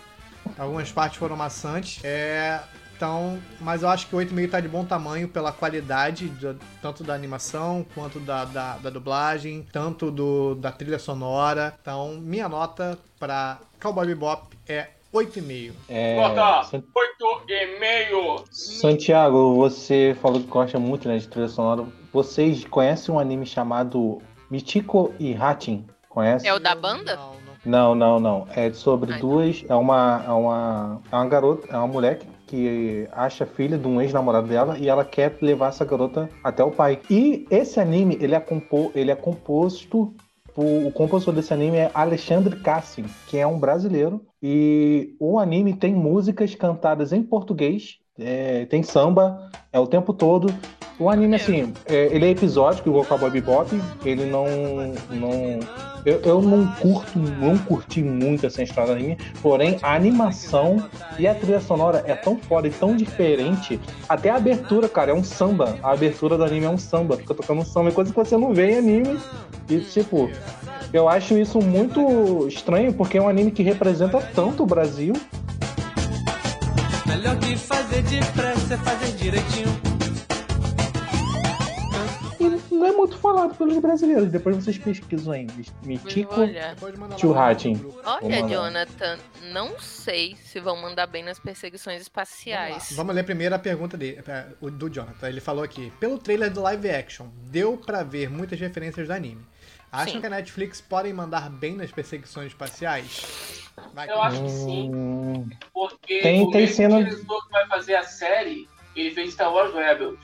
Algumas partes foram maçantes. É, então, mas eu acho que o 8,5 tá de bom tamanho pela qualidade, da- tanto da animação quanto da, da, da dublagem, tanto do, da trilha sonora. Então, minha nota pra Cowboy Bebop é 8,5. É, Nota San- 8,5. Santiago, você falou que gosta muito né, de trilha sonora. Vocês conhecem um anime chamado Michiko e Hatin? Conhece? É o da banda? Não, não, não. É sobre Ai, duas. É uma, é uma, é uma garota, é uma mulher que, que acha filha de um ex-namorado dela e ela quer levar essa garota até o pai. E esse anime, ele é, compo, ele é composto. Por- O compositor desse anime é Alexandre Cassim, que é um brasileiro. E o anime tem músicas cantadas em português, é, tem samba, é o tempo todo. O anime, assim, é, ele é episódico, igual Cowboy Bebop. Ele não. não eu, eu não curto, não curti muito essa história do anime. Porém, a animação e a trilha sonora é tão foda e tão diferente. Até a abertura, cara, é um samba. A abertura do anime é um samba. Fica tocando um samba, é coisa que você não vê em anime. E, tipo, eu acho isso muito estranho, porque é um anime que representa tanto o Brasil. Melhor que fazer depressa é fazer direitinho. Muito falado pelos brasileiros. Depois vocês pesquisam aí. Mitico. Tio Hatin. Olha, Jonathan, não sei se vão mandar bem nas perseguições espaciais. Vamos ler primeiro a pergunta dele, é, do Jonathan. Ele falou aqui: pelo trailer do live action, deu pra ver muitas referências do anime. Acham Sim. que a Netflix podem mandar bem nas perseguições espaciais? Vai, Eu acho que sim. Hum, Porque Tem- o tem mesmo cena- diretor que vai fazer a série, ele fez Star Wars Rebels.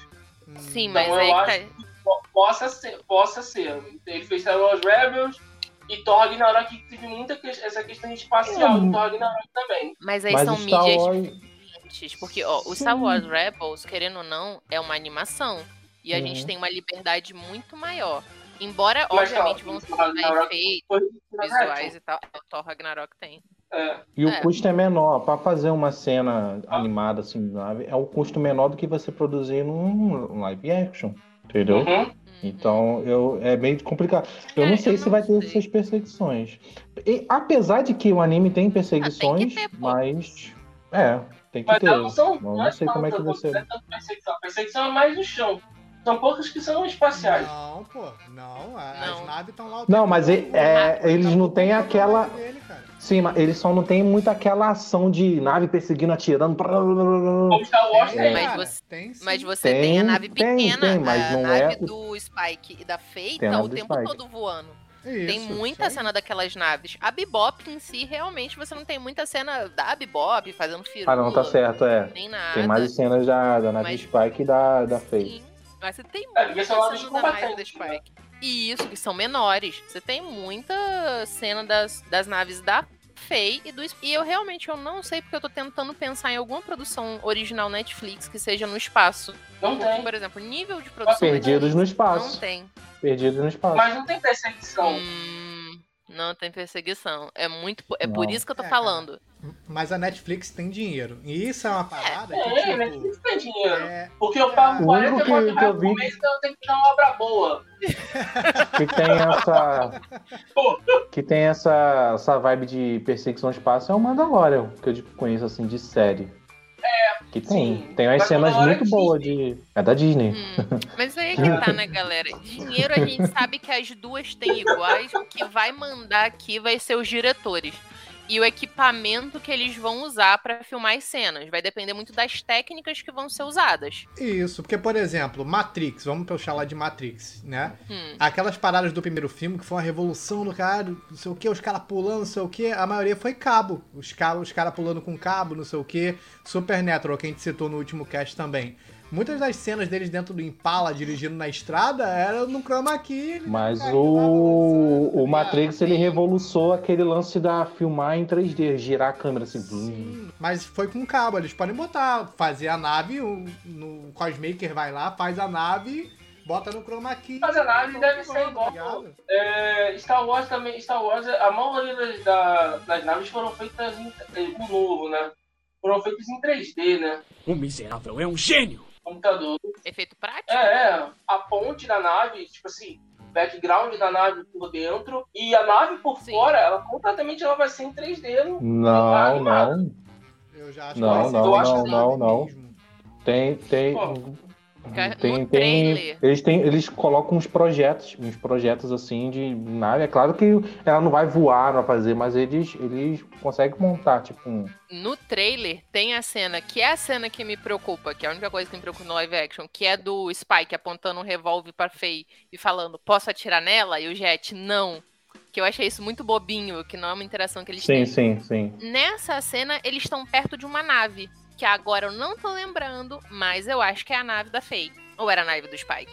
Sim, mas Então aí eu que acho tá- possa ser, possa ser. Ele fez Star Wars Rebels e Thor Ragnarok que teve muita que- essa questão espacial Hum. do Thor Ragnarok também. Mas aí Mas são Star mídias Wars- diferentes. Porque, ó, o Star Wars Rebels, querendo ou não, é uma animação. E a Uhum. gente tem uma liberdade muito maior. Embora, Mas, obviamente, ó, vão Ragnarok efeitos visuais e tal. O Thor Ragnarok tem. É. E o É. custo é menor. Pra fazer uma cena animada assim, é um custo menor do que você produzir num live action. Entendeu? Uhum. Então, eu, é meio complicado. Eu É, não sei eu se não vai ter sei. essas perseguições. E, apesar de que o anime tem perseguições, ter, pô. mas. É, tem que Mas ter. não são. Eu Não, não é sei como é que tanto- vai ser. não é perseguição. A perseguição é mais no chão. São poucas que são espaciais. Não, pô, não. a- Não. As naves estão lá Não, mas é, tá eles não têm aquela. dele. Sim, mas eles só não tem muito aquela ação de nave perseguindo, atirando. Como Star Wars Tem, tem. Mas você- tem sim. Mas você Tem, tem, a nave tem, pequena, tem, mas a nave é- do Spike e da Faye Tem a nave o tempo Spike. todo voando. Isso, tem muita cena daquelas naves. A Bebop em si, realmente, você não tem muita cena da Bebop fazendo firula. Ah, não, tá certo, é. Nem nada. Tem mais cenas da, da nave Mas- Spike e da, da Faye. Sim, mas você tem É, muita naves cena da nave da né? Spike. E isso, que são menores. Você tem muita cena das, das naves da Faye e do E eu realmente eu não sei porque eu tô tentando pensar em alguma produção original Netflix que seja no espaço. Não Porque, tem. por exemplo, nível de produção Perdidos no espaço. não tem. Perdidos no espaço. Mas não tem perseguição. Hum, não tem perseguição. É muito. É por Não. isso que eu tô É, cara. falando. Mas a Netflix tem dinheiro. E isso é uma parada que, É, mas tipo. não tem dinheiro. É, Porque eu pago O 40 único que- quanto que eu reais vi- por mês, então eu tenho que dar uma obra boa. *laughs* Que tem essa. Que tem essa, essa vibe de perseguição no espaço é o Mandalorian, que eu conheço assim de série. É. Que tem. sim. Tem umas Mas cenas muito boas de. É da Disney. Hum, mas aí é que tá, né, galera? Dinheiro a gente sabe que as duas têm iguais. O que vai mandar aqui vai ser os diretores. E o equipamento que eles vão usar pra filmar as cenas. Vai depender muito das técnicas que vão ser usadas. Isso, porque, por exemplo, Matrix, vamos puxar lá de Matrix, né? Hum. Aquelas paradas do primeiro filme, que foi uma revolução do cara, não sei o que, os caras pulando, não sei o que, a maioria foi cabo. Os caras os cara pulando com cabo, não sei o que. Supernatural, que a gente citou no último cast também. Muitas das cenas deles dentro do Impala, dirigindo na estrada, era no chroma key. Mas o, o Matrix ele revolucionou aquele lance da filmar em 3D, girar a câmera assim. Sim, mas foi com cabo. Eles podem botar, fazer a nave, o, no Cosmaker vai lá, faz a nave, bota no chroma key. Mas a nave deve ser Tá igual. É, Star Wars também, Star Wars, a maioria das, da- das naves foram feitas em, o novo, né? Foram feitas em 3D, né? O miserável é um gênio! Computador. Efeito prático? É, é, a ponte da nave, tipo assim, background da nave por dentro e a nave por Sim. fora, ela completamente ela vai ser em 3D. no- Não, não. Eu já acho Não, que não, não, não, não. mesmo. Tem, tem. Pô. Tem, no tem, trailer. eles, têm, eles colocam uns projetos, uns projetos assim de nave. É claro que ela não vai voar, não vai fazer, mas eles, eles conseguem montar, tipo, um. No trailer tem a cena, que é a cena que me preocupa, que é a única coisa que me preocupa no live action, que é do Spike apontando um revólver pra Faye e falando, posso atirar nela? E o Jet, não. Que eu achei isso muito bobinho, que não é uma interação que eles Sim, têm. sim, sim. Nessa cena, eles estão perto de uma nave. Que agora eu não tô lembrando, mas eu acho que é a nave da Faye. Ou era a nave do Spike.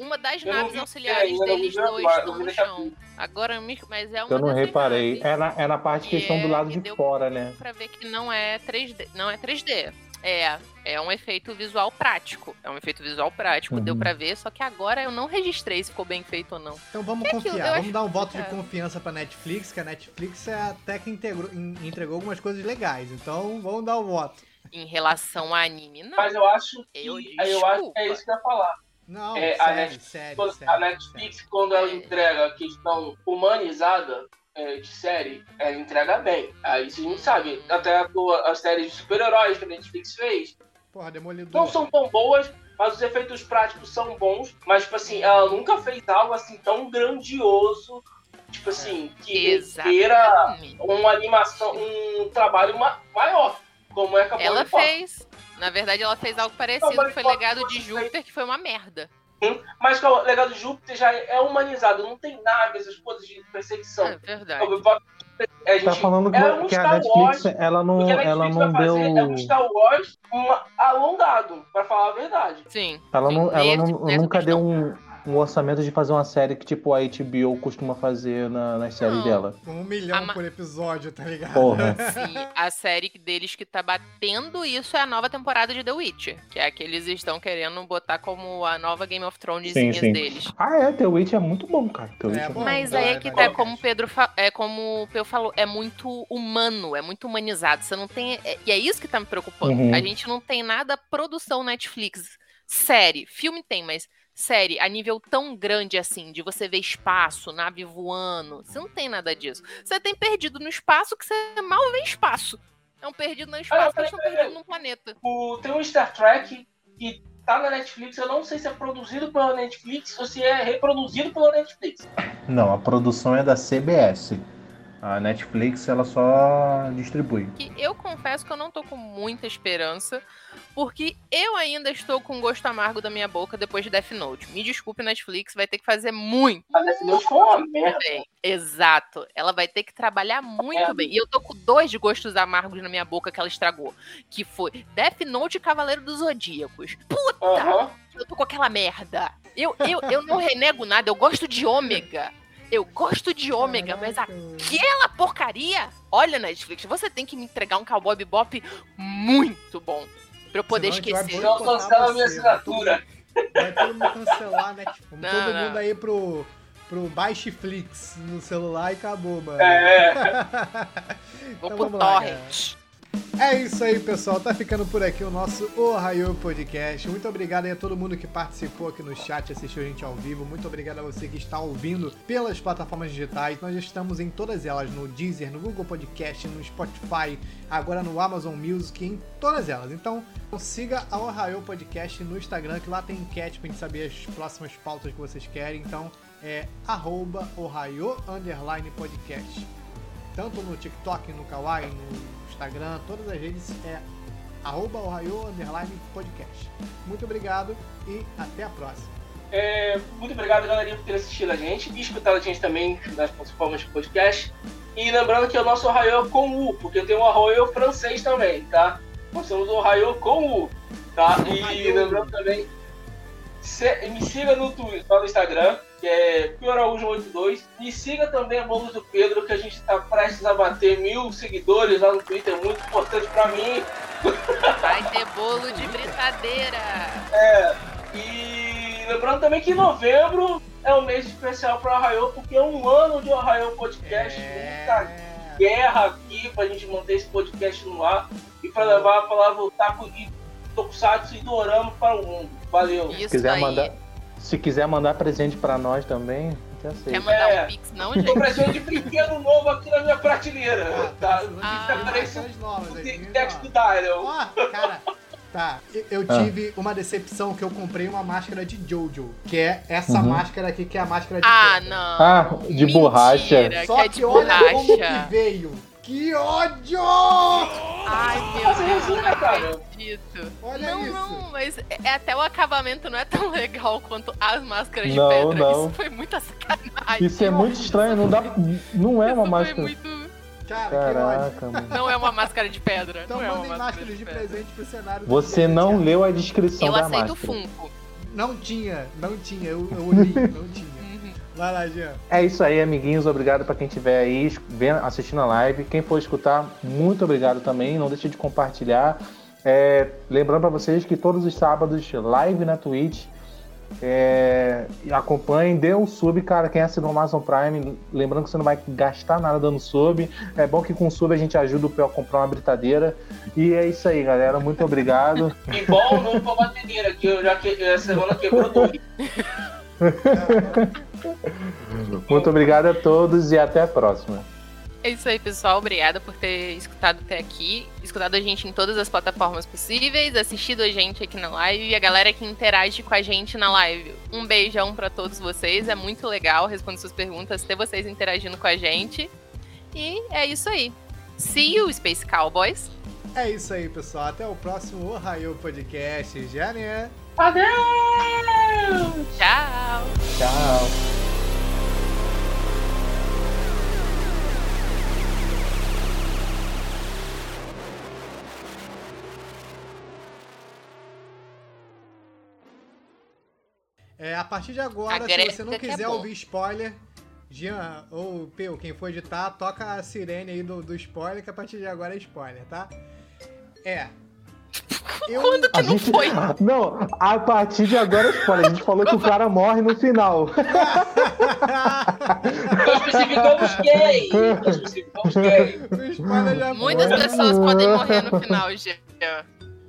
Uma das Eu naves vi- auxiliares é, deles agora, dois estão no chão. Agora, me- mas é uma Eu não reparei. É na, é na parte que eles estão do lado que de fora, né? Pra ver que não é 3D. Não é 3D. É, é um efeito visual prático. É um efeito visual prático, Uhum. deu pra ver, só que agora eu não registrei se ficou bem feito ou não. Então vamos aquilo, confiar, vamos acho- dar um voto de confiança pra Netflix, que a Netflix é até que integrou- en- entregou algumas coisas legais. Então vamos dar o voto. Em relação a anime, não. Mas eu acho que, Eu eu acho que é isso que eu ia falar. Não, É, a sério, Netflix, sério, quando- sério, a Netflix, quando ela entrega a questão humanizada é, de série, ela entrega bem. Aí isso a gente sabe. Até a as séries de super-heróis que a Netflix fez Porra, Demolidor. não são tão boas, mas os efeitos práticos são bons. Mas, tipo assim, ela nunca fez algo assim tão grandioso. Tipo assim, que requeira uma animação, um trabalho ma- maior. Como é que a Ela fez. Na verdade, ela fez algo parecido, foi legado de Júpiter, que foi uma merda. Mas o legado de Júpiter já é humanizado, não tem naves, essas coisas de perseguição. É verdade. A gente, Tá falando que, é um que a Star Netflix, Wars, ela não, a ela Netflix não deu. é um Star Wars alongado, pra falar a verdade. Sim. Ela, não, ela não- nesse- nunca deu um, um orçamento de fazer uma série que tipo a HBO costuma fazer na- nas séries Não. dela. Um milhão por episódio, tá ligado? Porra. *laughs* Sim, a série deles que tá batendo isso é a nova temporada de The Witcher, que é a que eles estão querendo botar como a nova Game of Thrones Sim, sim. deles. Ah, é, The Witch é muito bom, cara. The Witch é, bom. Mas aí é que tá, é como o Pedro fa- é como o Peu falou, é muito humano, é muito humanizado. Você não tem. é- e é isso que tá me preocupando. Uhum. A gente não tem nada produção Netflix. Série, filme tem, mas série a nível tão grande assim, de você ver espaço, nave voando. Você não tem nada disso. Você tem perdido no espaço que você mal vê espaço. É um perdido no espaço que eles estão perdidos num planeta. O, tem um Star Trek que tá na Netflix, eu não sei se é produzido pela Netflix ou se é reproduzido pela Netflix. Não, a produção é da CBS. A Netflix ela só distribui. eu confesso que eu não tô com muita esperança, porque eu ainda estou com gosto amargo da minha boca depois de Death Note. Me desculpe, Netflix, vai ter que fazer muito. A Death Note foi uma merda. bem. Exato. Ela vai ter que trabalhar muito É. bem. E eu tô com dois de gostos amargos na minha boca que ela estragou. Que foi Death Note e Cavaleiro dos Zodíacos. Puta! Eu tô com aquela merda. Eu, eu, eu não renego nada, eu gosto de ômega. Eu gosto de ômega, mas aquela porcaria. Olha, Netflix, você tem que me entregar um cowboy bebop muito bom. Pra eu poder Senão esquecer. boicotar cancela a minha você, assinatura. Vai todo mundo cancelar, né? Tipo, Não, todo não. mundo aí pro, pro Baixiflix no celular e acabou, mano. É. *laughs* Vou Então pro vamos lá, torrent. É isso aí, pessoal. Tá ficando por aqui o nosso Ohio Podcast. Muito obrigado aí a todo mundo que participou aqui no chat, assistiu a gente ao vivo. Muito obrigado a você que está ouvindo pelas plataformas digitais. Nós estamos em todas elas, no Deezer, no Google Podcast, no Spotify, agora no Amazon Music, em todas elas. Então, siga a Ohio Podcast no Instagram, que lá tem enquete pra gente saber as próximas pautas que vocês querem. Então, é arroba Ohio Podcast tanto no TikTok, no Kawaii, no Instagram, todas as redes é arroba Ohio Underline Podcast. Muito obrigado e até a próxima. É, muito obrigado, galerinha, por ter assistido a gente e escutado a gente também nas plataformas de podcast. E lembrando que o nosso Ohio é com U, porque tem um Ohio francês também, tá? Nós temos o Ohio com U, tá? E lembrando também, se- me siga no Twitter, no Instagram, que é PioRaújo82. Me siga também a Bolos do Pedro, que a gente tá prestes a bater mil seguidores lá no Twitter, muito importante pra mim. Vai ter bolo de britadeira. É, e lembrando também que novembro é um mês especial para Arraiô, porque é um ano de Arraiô Podcast, muita guerra aqui pra gente manter esse podcast no ar e para levar a palavra Otaku e Tokusatsu e Dorama para o mundo. Valeu. Se quiser mandar, se quiser mandar presente pra nós também, até aceito. Quer mandar É. um pix, não, Tô gente? presente de brinquedo novo aqui na minha prateleira. Tá? Ah, Parece novas, o Tex do Daniel. Ó, cara, Tá, eu- Ah. tive uma decepção que eu comprei uma máscara de Jojo, que é essa Uhum. máscara aqui, que é a máscara de Ah, pedra. não. Ah, de borracha. Mentira, Só que é que de olha como borracha. que veio. Que ódio! Ai, meu Deus, resumo, não cara. acredito. Olha não, isso. não, mas é, até o acabamento não é tão *laughs* legal quanto as máscaras Não, de pedra. não. Isso foi muita sacanagem. Isso é muito estranho, não dá. Não é uma Foi máscara. muito... Cara, que ódio. Caraca, mano. Não é uma máscara de pedra. Então não é uma mandem máscara máscaras de pedra. presente pro cenário. do Você não leu a descrição Eu da aceito máscara. Funko. Não tinha, não tinha. Eu, eu li, não tinha. Vai lá, Jean. É isso aí, amiguinhos. Obrigado pra quem estiver aí assistindo a live. Quem for escutar, muito obrigado também. Não deixe de compartilhar. É, lembrando pra vocês que todos os sábados, live na Twitch. É, acompanhem, dê um sub, cara. Quem assinou o Amazon Prime, lembrando que você não vai gastar nada dando sub. É bom que com sub a gente ajuda o Pel a comprar uma britadeira. E é isso aí, galera. Muito obrigado. *laughs* E bom não pra batedeira, que eu já que, essa semana quebrou dois. *laughs* *laughs* Muito obrigado a todos e até a próxima. É isso aí, pessoal. Obrigada por ter escutado até aqui. Escutado a gente em todas as plataformas possíveis, assistido a gente aqui na live e a galera que interage com a gente na live. Um beijão pra todos vocês. É muito legal responder suas perguntas, ter vocês interagindo com a gente. E é isso aí. See you, Space Cowboys. É isso aí, pessoal. Até o próximo Ohio Podcast. Já, né? Adeus! Tchau. Tchau. É, a partir de agora, se você não é quiser ouvir spoiler, Jean ou Peu, quem for editar, toca a sirene aí do, do spoiler, que a partir de agora é spoiler, tá? É. Eu, Quando que A não gente... foi? *laughs* Não, a partir de agora spoiler. A gente falou que o cara morre no final. Especificamos quem? Especificamos quem? o Muitas pessoas podem morrer no final.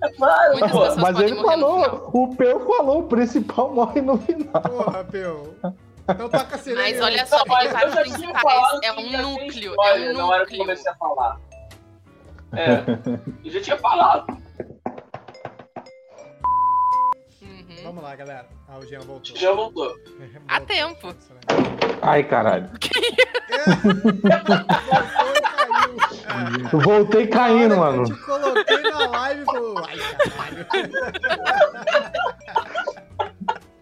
É claro, Muitas Mas ele falou, o Peu falou, o principal *laughs* morre no final. Porra, Peu. Então toca. Mas olha só, Não, eu tinha principais é que um núcleo, é um na hora que eu núcleo. comecei a falar. É, eu já tinha falado. Vamos lá, galera. Ah, o Jean voltou. Já voltou. Há Voltou. tempo. Ai, caralho. *laughs* E. É. Voltei caindo, hora mano. Eu te coloquei na live, pô. Ai, caralho.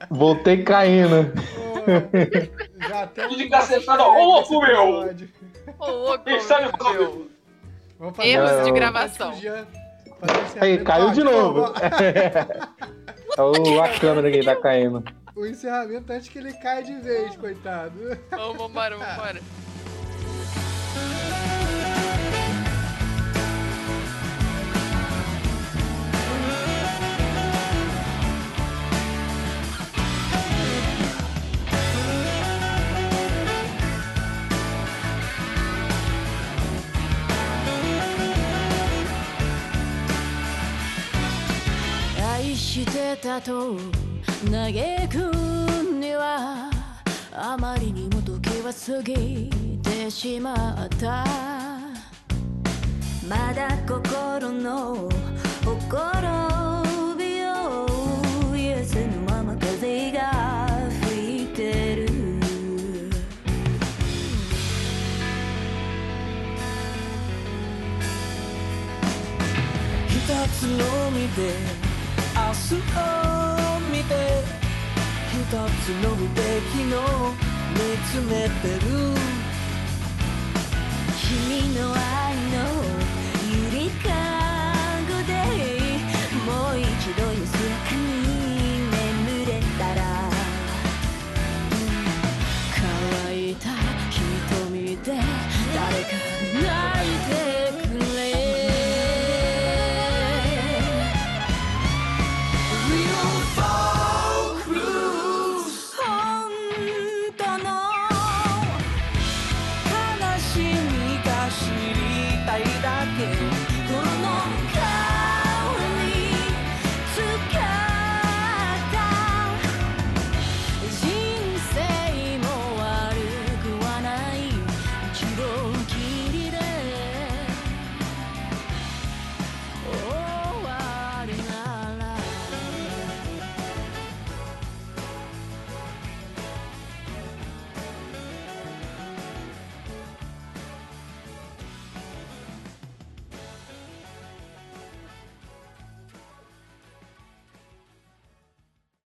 Voltei caindo. Pô, Já até Tudo encacetada. Ô, louco, meu! Ô, louco, meu. Erros de gravação. Aí, caiu de novo. *laughs* ó, É o, a câmera que tá caindo. O encerramento antes que ele caia de vez, coitado. Vamos, vambora, vambora.「してたと嘆くにはあまりにも時は過ぎてしまった」「まだ心のほころびを癒せぬまま風が吹いてる」一つのみでスを見て一つの無敵の見つめてる。君の愛の